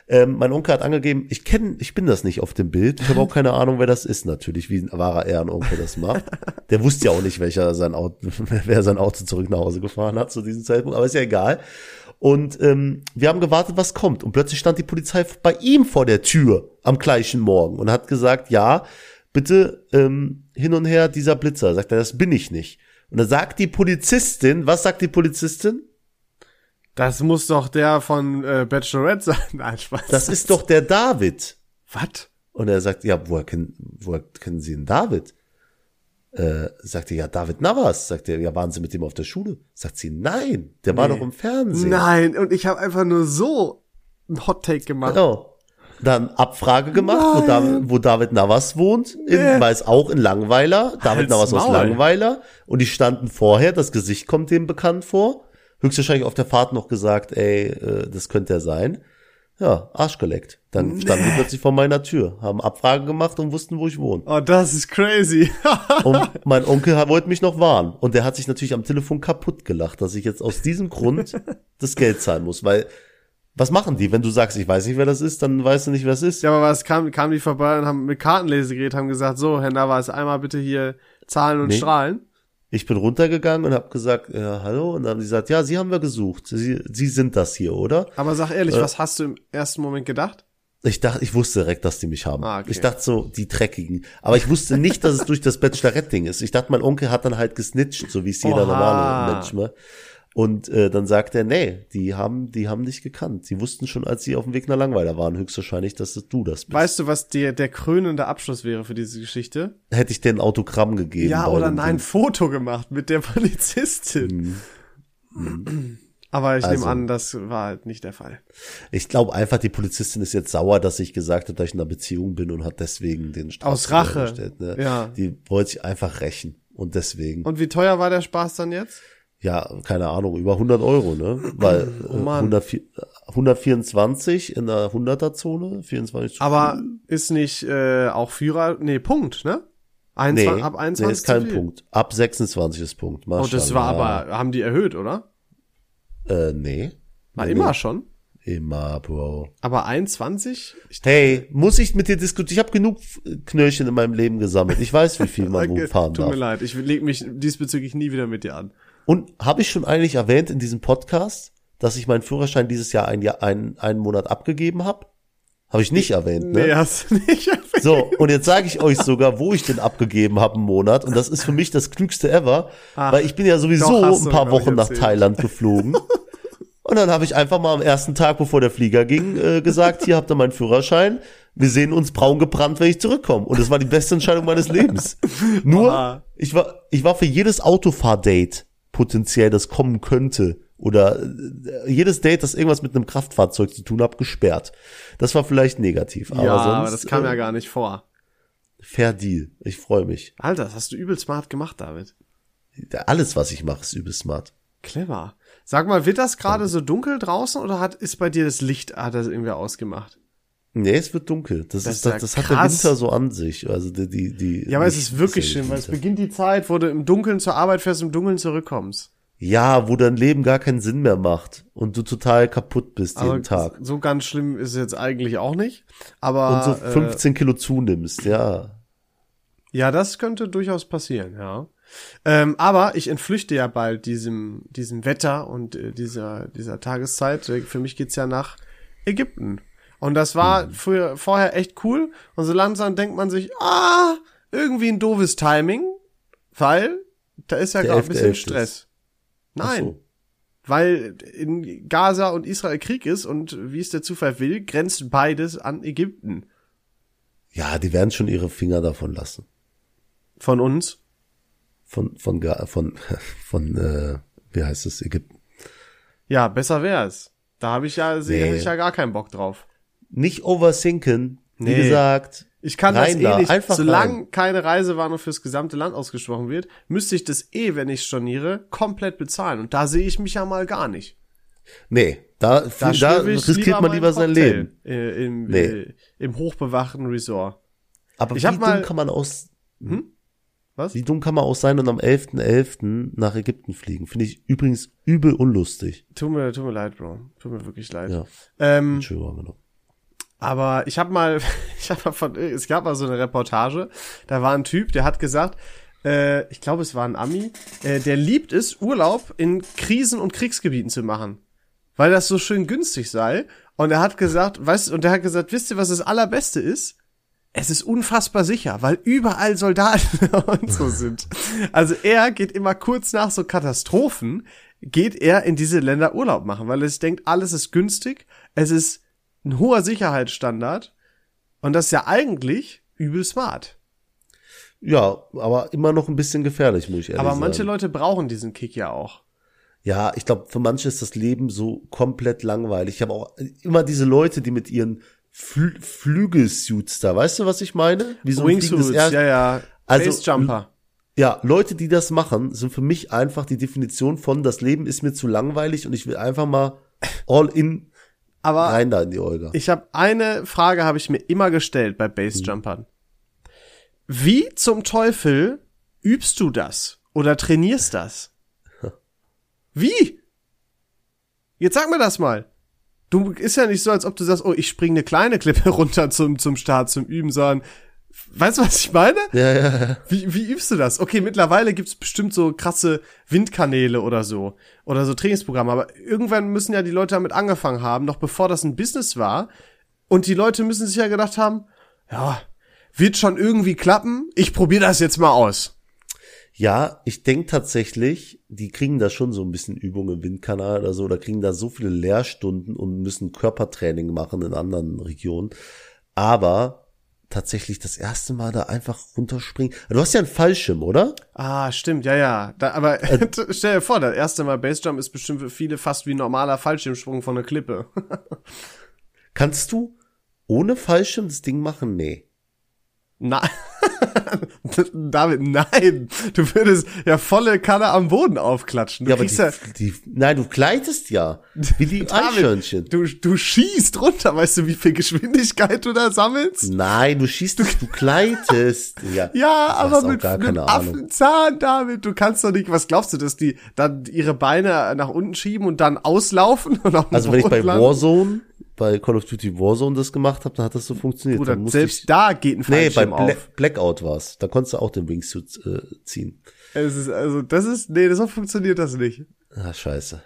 [SPEAKER 2] ähm, mein Onkel hat angegeben, ich kenne, ich bin das nicht auf dem Bild. Ich habe auch keine Ahnung, wer das ist, natürlich, wie ein wahrer Ehrenonkel das macht. Der wusste ja auch nicht, welcher sein Auto, wer sein Auto zurück nach Hause gefahren hat zu diesem Zeitpunkt, aber ist ja egal. Und ähm, wir haben gewartet, was kommt. Und plötzlich stand die Polizei bei ihm vor der Tür am gleichen Morgen und hat gesagt, ja, bitte ähm, hin und her dieser Blitzer. Sagt er, das bin ich nicht. Und dann sagt die Polizistin, was sagt die Polizistin?
[SPEAKER 1] Das muss doch der von äh, Bachelorette sein. Nein, Spaß.
[SPEAKER 2] Das ist doch der David.
[SPEAKER 1] Was?
[SPEAKER 2] Und er sagt, ja, woher kennen, woher kennen Sie den David? Äh, sagt er, ja, David Navas. Sagt er, ja, waren Sie mit dem auf der Schule? Sagt sie, nein, der war
[SPEAKER 1] Nee.
[SPEAKER 2] doch im Fernsehen.
[SPEAKER 1] Nein, und ich habe einfach nur so einen Hot Take gemacht.
[SPEAKER 2] Genau. Dann Abfrage gemacht, wo David, wo David Navas wohnt, in,
[SPEAKER 1] Nee.
[SPEAKER 2] weiß auch in Langweiler. David
[SPEAKER 1] Halt's
[SPEAKER 2] Navas aus
[SPEAKER 1] Maul.
[SPEAKER 2] Langweiler. Und die standen vorher, das Gesicht kommt dem bekannt vor. Höchstwahrscheinlich auf der Fahrt noch gesagt, ey, äh, das könnte er sein. Ja, Arsch geleckt. Dann standen die plötzlich vor meiner Tür, haben Abfragen gemacht und wussten, wo ich wohne.
[SPEAKER 1] Oh, das ist crazy.
[SPEAKER 2] Und mein Onkel wollte mich noch warnen. Und der hat sich natürlich am Telefon kaputt gelacht, dass ich jetzt aus diesem Grund das Geld zahlen muss. Weil, was machen die? Wenn du sagst, ich weiß nicht, wer das ist, dann weißt du nicht, wer es ist.
[SPEAKER 1] ja, aber was kam, kamen die vorbei und haben mit Kartenlesegerät haben gesagt, so, Herr Navas, einmal bitte hier zahlen und
[SPEAKER 2] Nee.
[SPEAKER 1] strahlen.
[SPEAKER 2] Ich bin runtergegangen und habe gesagt, ja, hallo. Und dann haben die gesagt, ja, Sie haben wir gesucht. Sie, Sie sind das hier, oder?
[SPEAKER 1] Aber sag ehrlich, was hast du im ersten Moment gedacht?
[SPEAKER 2] Ich dachte, ich wusste direkt, dass die mich haben.
[SPEAKER 1] Ah, okay.
[SPEAKER 2] Ich dachte so, die Dreckigen. Aber ich wusste nicht, dass es durch das Bachelorette-Ding ist. Ich dachte, mein Onkel hat dann halt gesnitcht, so wie es jeder normale Mensch macht. Und äh, dann sagt er, nee, die haben, die haben dich gekannt. Sie wussten schon, als sie auf dem Weg nach Langweiler waren, höchstwahrscheinlich, dass du das bist.
[SPEAKER 1] Weißt du, was der, der krönende Abschluss wäre für diese Geschichte?
[SPEAKER 2] Hätte ich dir ein Autogramm gegeben.
[SPEAKER 1] Ja, oder nein,
[SPEAKER 2] Ding.
[SPEAKER 1] Foto gemacht mit der Polizistin. Aber ich
[SPEAKER 2] Also.
[SPEAKER 1] nehme an, das war halt nicht der Fall.
[SPEAKER 2] Ich glaube einfach, die Polizistin ist jetzt sauer, dass ich gesagt habe, dass ich in einer Beziehung bin und hat deswegen den
[SPEAKER 1] Aus
[SPEAKER 2] Strafzettel
[SPEAKER 1] Rache.
[SPEAKER 2] gestellt, Ne?
[SPEAKER 1] Ja.
[SPEAKER 2] Die wollte sich einfach rächen. Und deswegen,
[SPEAKER 1] Und wie teuer war der Spaß dann jetzt?
[SPEAKER 2] Ja, keine Ahnung, über 100 Euro, ne? Weil
[SPEAKER 1] Oh
[SPEAKER 2] äh,
[SPEAKER 1] Mann.
[SPEAKER 2] 104, 124 in der 100er-Zone, 24 zu
[SPEAKER 1] Aber
[SPEAKER 2] viel.
[SPEAKER 1] ist nicht äh, auch Führer, nee, Punkt, ne?
[SPEAKER 2] nee,
[SPEAKER 1] 21, ab 21
[SPEAKER 2] nee, ist kein. Punkt. Ab 26 ist Punkt.
[SPEAKER 1] Oh, das war aber, haben die erhöht, oder?
[SPEAKER 2] Äh, nee.
[SPEAKER 1] War
[SPEAKER 2] nee,
[SPEAKER 1] immer
[SPEAKER 2] nee.
[SPEAKER 1] schon.
[SPEAKER 2] Immer, Bro.
[SPEAKER 1] Aber 21? Ich
[SPEAKER 2] Hey, muss ich mit dir diskutieren? Ich habe genug Knöllchen in meinem Leben gesammelt. Ich weiß, wie viel man wo fahren
[SPEAKER 1] Tut
[SPEAKER 2] darf.
[SPEAKER 1] mir leid, ich leg mich diesbezüglich nie wieder mit dir an.
[SPEAKER 2] Und habe ich schon eigentlich erwähnt in diesem Podcast, dass ich meinen Führerschein dieses Jahr ein Jahr einen, einen Monat abgegeben habe? Habe ich nicht erwähnt, ne?
[SPEAKER 1] Nee, hast du nicht.
[SPEAKER 2] So, und jetzt sage ich euch sogar, wo ich den abgegeben habe einen Monat. Und das ist für mich das Klügste ever,
[SPEAKER 1] Ach,
[SPEAKER 2] weil ich bin ja sowieso ein paar Wochen nach. Thailand geflogen. Und dann habe ich einfach mal am ersten Tag, bevor der Flieger ging, äh, gesagt, hier habt ihr meinen Führerschein. Wir sehen uns braun gebrannt, wenn ich zurückkomme. Und das war die beste Entscheidung meines Lebens. Nur, ich war, ich war für jedes Autofahrdate potenziell, das kommen könnte, oder äh, jedes Date, das irgendwas mit einem Kraftfahrzeug zu tun hat, gesperrt. Das war vielleicht negativ. Aber
[SPEAKER 1] ja,
[SPEAKER 2] sonst,
[SPEAKER 1] aber das kam
[SPEAKER 2] äh,
[SPEAKER 1] ja gar nicht vor.
[SPEAKER 2] Fair Deal. Ich freue mich.
[SPEAKER 1] Alter, das hast du übel smart gemacht, David.
[SPEAKER 2] Alles, was ich mache, ist übel smart.
[SPEAKER 1] Clever. Sag mal, wird das gerade so dunkel draußen oder hat ist bei dir das Licht hat das irgendwie ausgemacht?
[SPEAKER 2] Nee, es wird dunkel. Das,
[SPEAKER 1] Das
[SPEAKER 2] ist, das, das hat der. Winter so an sich. Also die, die, die
[SPEAKER 1] Ja, aber es ist wirklich
[SPEAKER 2] nicht
[SPEAKER 1] weil es beginnt die Zeit, wo du im Dunkeln zur Arbeit fährst, im Dunkeln zurückkommst.
[SPEAKER 2] Ja, wo dein Leben gar keinen Sinn mehr macht und du total kaputt bist
[SPEAKER 1] Aber
[SPEAKER 2] jeden Tag.
[SPEAKER 1] so ganz schlimm ist es jetzt eigentlich auch nicht. Aber
[SPEAKER 2] Und so
[SPEAKER 1] äh,
[SPEAKER 2] 15 Kilo zunimmst, ja.
[SPEAKER 1] Ja, das könnte durchaus passieren, ja. Ähm, aber ich entflüchte ja bald diesem, diesem Wetter und äh, dieser, dieser Tageszeit. Äh, Für mich geht's ja nach Ägypten. Und das war früher, vorher echt cool. Und so langsam denkt man sich, ah, irgendwie ein doofes Timing, weil da ist ja gerade ein bisschen
[SPEAKER 2] 11.11.
[SPEAKER 1] Stress. Nein,
[SPEAKER 2] so.
[SPEAKER 1] weil in Gaza und Israel Krieg ist und wie es der Zufall will, grenzt beides an Ägypten.
[SPEAKER 2] Ja, die werden schon ihre Finger davon lassen.
[SPEAKER 1] Von uns.
[SPEAKER 2] Von, von, von, von, äh, wie heißt es, Ägypten.
[SPEAKER 1] Ja, besser wär's. Da habe ich ja,
[SPEAKER 2] Nee.
[SPEAKER 1] ich ja gar keinen Bock drauf.
[SPEAKER 2] Nicht oversinken, wie
[SPEAKER 1] Nee.
[SPEAKER 2] gesagt.
[SPEAKER 1] Ich kann
[SPEAKER 2] Rein
[SPEAKER 1] das
[SPEAKER 2] da,
[SPEAKER 1] eh nicht.
[SPEAKER 2] einfach
[SPEAKER 1] Solange
[SPEAKER 2] rein.
[SPEAKER 1] keine Reisewarnung fürs gesamte Land ausgesprochen wird, müsste ich das eh, wenn ich storniere, komplett bezahlen. Und da sehe ich mich ja mal gar nicht.
[SPEAKER 2] Nee, da, da,
[SPEAKER 1] ich
[SPEAKER 2] riskiert man lieber sein Leben.
[SPEAKER 1] Äh, im,
[SPEAKER 2] Nee.
[SPEAKER 1] äh, Im hochbewachten Resort.
[SPEAKER 2] Aber
[SPEAKER 1] Ich
[SPEAKER 2] wie
[SPEAKER 1] hab mal-
[SPEAKER 2] dumm kann man aus,
[SPEAKER 1] Was?
[SPEAKER 2] wie dumm kann man auch sein und am 11.11. nach Ägypten fliegen? Finde ich übrigens übel unlustig.
[SPEAKER 1] Tut mir, tut mir leid, Bro. Tut mir wirklich leid.
[SPEAKER 2] Ja,
[SPEAKER 1] Ähm,
[SPEAKER 2] Entschuldigung, genau.
[SPEAKER 1] Aber ich habe mal, ich habe mal von, es gab mal so eine Reportage, da war ein Typ, der hat gesagt, äh, ich glaube, es war ein Ami, äh, der liebt es, Urlaub in Krisen- und Kriegsgebieten zu machen, weil das so schön günstig sei. Und er hat gesagt, weißt, und er hat gesagt, wisst ihr, was das allerbeste ist? Es ist unfassbar sicher, weil überall Soldaten und so sind. Also er geht immer kurz nach so Katastrophen, geht er in diese Länder Urlaub machen, weil er sich denkt, alles ist günstig, es ist ein hoher Sicherheitsstandard und das ist ja eigentlich übel smart.
[SPEAKER 2] Ja, aber immer noch ein bisschen gefährlich, muss ich ehrlich
[SPEAKER 1] Aber
[SPEAKER 2] sagen.
[SPEAKER 1] manche Leute brauchen diesen Kick ja auch.
[SPEAKER 2] Ja, ich glaube, für manche ist das Leben so komplett langweilig. Ich habe auch immer diese Leute, die mit ihren Fl Flügelsuits da, weißt du, was ich meine? Wie so
[SPEAKER 1] Wingsuits, ja, ja.
[SPEAKER 2] Also,
[SPEAKER 1] Basejumper.
[SPEAKER 2] Ja, Leute, die das machen, sind für mich einfach die Definition von, das Leben ist mir zu langweilig und ich will einfach mal all in
[SPEAKER 1] Aber
[SPEAKER 2] rein da in die Olga.
[SPEAKER 1] ich habe eine Frage habe ich mir immer gestellt bei Basejumpern. Wie zum Teufel übst du das oder trainierst das? Wie? Jetzt sag mir das mal. Du ist ja nicht so, als ob du sagst, oh, ich springe eine kleine Klippe runter zum zum Start zum Üben, sondern weißt du, was ich meine?
[SPEAKER 2] ja, ja, ja.
[SPEAKER 1] Wie, wie übst du das? Okay, mittlerweile gibt's bestimmt so krasse Windkanäle oder so. Oder so Trainingsprogramme. Aber irgendwann müssen ja die Leute damit angefangen haben, noch bevor das ein Business war. Und die Leute müssen sich ja gedacht haben, ja, wird schon irgendwie klappen. Ich probiere das jetzt mal aus.
[SPEAKER 2] Ja, ich denk tatsächlich, die kriegen da schon so ein bisschen Übung im Windkanal oder so, oder kriegen da so viele Lehrstunden und müssen Körpertraining machen in anderen Regionen. Aber tatsächlich das erste Mal da einfach runterspringen. Du hast ja einen Fallschirm, oder?
[SPEAKER 1] Ah, stimmt, ja, ja. Da, aber stell dir vor, das erste Mal Basejump ist bestimmt für viele fast wie ein normaler Fallschirmsprung von einer Klippe.
[SPEAKER 2] Kannst du ohne Fallschirm das Ding machen? Nee.
[SPEAKER 1] Nein. David, nein. Du würdest ja volle Kanne am Boden aufklatschen. Du
[SPEAKER 2] Ja, aber die,
[SPEAKER 1] ja,
[SPEAKER 2] die, nein, du gleitest ja. Wie die Eichhörnchen.
[SPEAKER 1] Du, du schießt runter, weißt du, wie viel Geschwindigkeit du da sammelst?
[SPEAKER 2] Nein, du schießt, du, du gleitest. Ja,
[SPEAKER 1] Ja, aber mit einem. Affenzahn, David, du kannst doch nicht, was glaubst du, dass die dann ihre Beine nach unten schieben und dann auslaufen und auf
[SPEAKER 2] Also wenn ich bei? Warzone, bei Call of Duty Warzone das gemacht habe, dann hat das so funktioniert.
[SPEAKER 1] Bruder, selbst
[SPEAKER 2] ich,
[SPEAKER 1] da geht ein
[SPEAKER 2] Nee, bei
[SPEAKER 1] Fallschirm
[SPEAKER 2] Bla
[SPEAKER 1] auf.
[SPEAKER 2] Blackout war's. Da konntest du auch den Wingsuit äh, ziehen.
[SPEAKER 1] Es ist, also, das ist, nee, so funktioniert das nicht.
[SPEAKER 2] Ah, scheiße.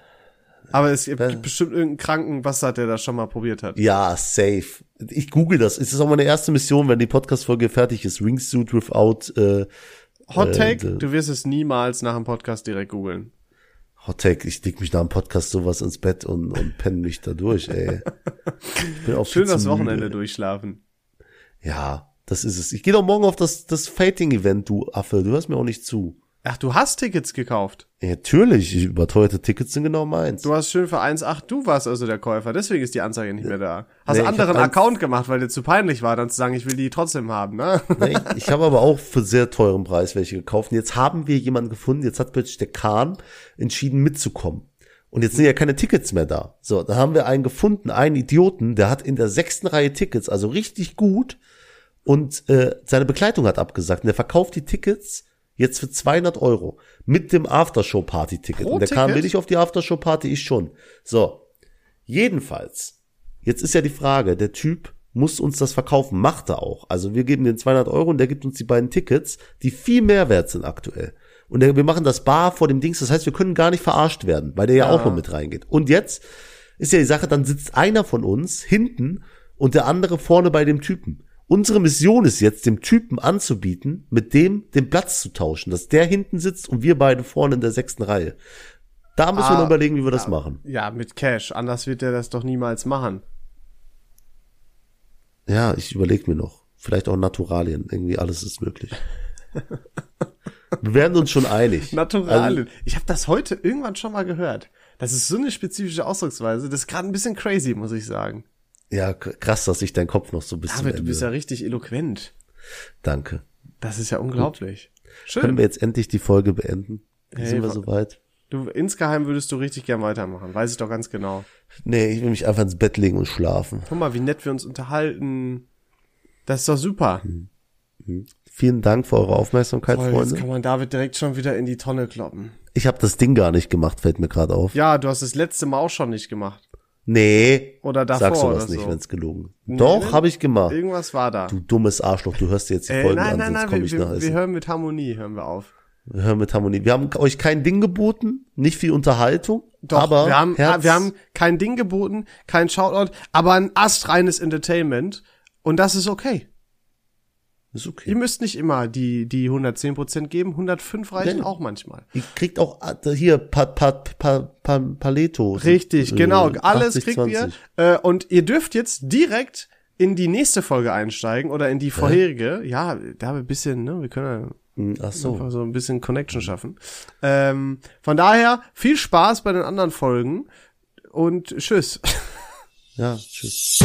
[SPEAKER 1] Aber es gibt bestimmt irgendeinen Krankenbastard, der das schon mal probiert hat.
[SPEAKER 2] Ja, safe. Ich google das. Es ist auch meine erste Mission, wenn die Podcast-Folge fertig ist. Wingsuit without äh,
[SPEAKER 1] Hot
[SPEAKER 2] Äh,
[SPEAKER 1] Take, du wirst es niemals nach dem Podcast direkt googeln.
[SPEAKER 2] Hot Take. Ich leg mich nach dem Podcast sowas ins Bett und, und penne mich da durch, ey.
[SPEAKER 1] Schön das Wochenende
[SPEAKER 2] müde.
[SPEAKER 1] durchschlafen.
[SPEAKER 2] Ja, das ist es. Ich gehe doch morgen auf das, das Fighting-Event, du Affe. Du hörst mir auch nicht zu.
[SPEAKER 1] Ach, du hast Tickets gekauft.
[SPEAKER 2] Ja, natürlich, überteuerte Tickets sind genau meins.
[SPEAKER 1] Du hast schön für 1,8, du warst also der Käufer, deswegen ist die Anzeige nicht mehr da. Hast
[SPEAKER 2] Nee,
[SPEAKER 1] einen anderen Account gemacht, weil dir zu peinlich war, dann zu sagen, ich will die trotzdem haben, ne?
[SPEAKER 2] Nee, ich ich habe aber auch für sehr teuren Preis welche gekauft. Und jetzt haben wir jemanden gefunden, jetzt hat plötzlich der Kahn entschieden mitzukommen. Und jetzt sind ja keine Tickets mehr da. So, da haben wir einen gefunden, einen Idioten, der hat in der sechsten Reihe Tickets, also richtig gut. Und äh, seine Begleitung hat abgesagt. Und der verkauft die Tickets jetzt für 200 Euro mit dem Aftershow-Party-Ticket. Und der
[SPEAKER 1] Ticket?
[SPEAKER 2] will nicht auf die Aftershow-Party, ich schon. So, jedenfalls, jetzt ist ja die Frage, der Typ muss uns das verkaufen, macht er auch. Also wir geben den 200 Euro und der gibt uns die beiden Tickets, die viel mehr wert sind aktuell. Und wir machen das bar vor dem Dings, das heißt, wir können gar nicht verarscht werden, weil der ja, auch noch mit reingeht. Und jetzt ist ja die Sache, dann sitzt einer von uns hinten und der andere vorne bei dem Typen. Unsere Mission ist jetzt, dem Typen anzubieten, mit dem den Platz zu tauschen, dass der hinten sitzt und wir beide vorne in der sechsten Reihe. Da müssen wir
[SPEAKER 1] Ah,
[SPEAKER 2] noch überlegen, wie wir das machen.
[SPEAKER 1] Ja, mit Cash, anders wird er das doch niemals machen.
[SPEAKER 2] Ja, ich überlege mir noch. Vielleicht auch Naturalien. Irgendwie alles ist möglich. wir werden uns schon einig.
[SPEAKER 1] Naturalien. ich habe das heute irgendwann schon mal gehört. Das ist so eine spezifische Ausdrucksweise, das ist gerade ein bisschen crazy, muss ich sagen.
[SPEAKER 2] Ja, krass, dass ich dein Kopf noch so bis zum
[SPEAKER 1] David, du bist ja richtig eloquent.
[SPEAKER 2] Danke.
[SPEAKER 1] Das ist ja unglaublich.
[SPEAKER 2] Können
[SPEAKER 1] Schön.
[SPEAKER 2] wir jetzt endlich die Folge beenden?
[SPEAKER 1] Hey,
[SPEAKER 2] Sind wir soweit?
[SPEAKER 1] Du, insgeheim würdest du richtig gern weitermachen, weiß ich doch ganz genau.
[SPEAKER 2] Nee, ich will mich einfach ins Bett legen und schlafen.
[SPEAKER 1] Guck mal, wie nett wir uns unterhalten. Das ist doch super.
[SPEAKER 2] Vielen Dank für eure Aufmerksamkeit,
[SPEAKER 1] jetzt
[SPEAKER 2] Freunde.
[SPEAKER 1] kann man David direkt schon wieder in die Tonne kloppen.
[SPEAKER 2] Ich habe das Ding gar nicht gemacht, fällt mir gerade auf.
[SPEAKER 1] Ja, du hast das letzte Mal auch schon nicht gemacht.
[SPEAKER 2] Nee,
[SPEAKER 1] Oder davor
[SPEAKER 2] sag sowas
[SPEAKER 1] oder
[SPEAKER 2] nicht,
[SPEAKER 1] so.
[SPEAKER 2] wenn's gelogen. Doch, habe ich gemacht.
[SPEAKER 1] Irgendwas war da.
[SPEAKER 2] Du dummes Arschloch, du hörst dir jetzt die
[SPEAKER 1] Äh,
[SPEAKER 2] Folge
[SPEAKER 1] nein,
[SPEAKER 2] an,
[SPEAKER 1] nein,
[SPEAKER 2] sonst
[SPEAKER 1] nein,
[SPEAKER 2] komme
[SPEAKER 1] wir,
[SPEAKER 2] ich nach
[SPEAKER 1] wir, wir hören mit Harmonie, hören wir auf.
[SPEAKER 2] Wir hören mit Harmonie. Wir haben euch kein Ding geboten, nicht viel Unterhaltung,
[SPEAKER 1] Doch,
[SPEAKER 2] aber
[SPEAKER 1] wir haben,
[SPEAKER 2] Herz,
[SPEAKER 1] wir haben kein Ding geboten, kein Shoutout, aber ein astreines Entertainment. Und das ist okay.
[SPEAKER 2] Ist okay.
[SPEAKER 1] Ihr müsst nicht immer die, die 110% geben, 105 reichen
[SPEAKER 2] Nee.
[SPEAKER 1] auch manchmal.
[SPEAKER 2] Ihr kriegt auch äh, hier pa, pa, pa, pa, Paleto.
[SPEAKER 1] Richtig,
[SPEAKER 2] Äh,
[SPEAKER 1] genau. Alles
[SPEAKER 2] 80,
[SPEAKER 1] kriegt
[SPEAKER 2] 20.
[SPEAKER 1] ihr. Äh, und ihr dürft jetzt direkt in die nächste Folge einsteigen oder in die vorherige. Ja, da ein bisschen, ne, wir können
[SPEAKER 2] Hm, Ach so.
[SPEAKER 1] Einfach so ein bisschen Connection schaffen. Ähm, von daher, viel Spaß bei den anderen Folgen und tschüss.
[SPEAKER 2] Ja, tschüss.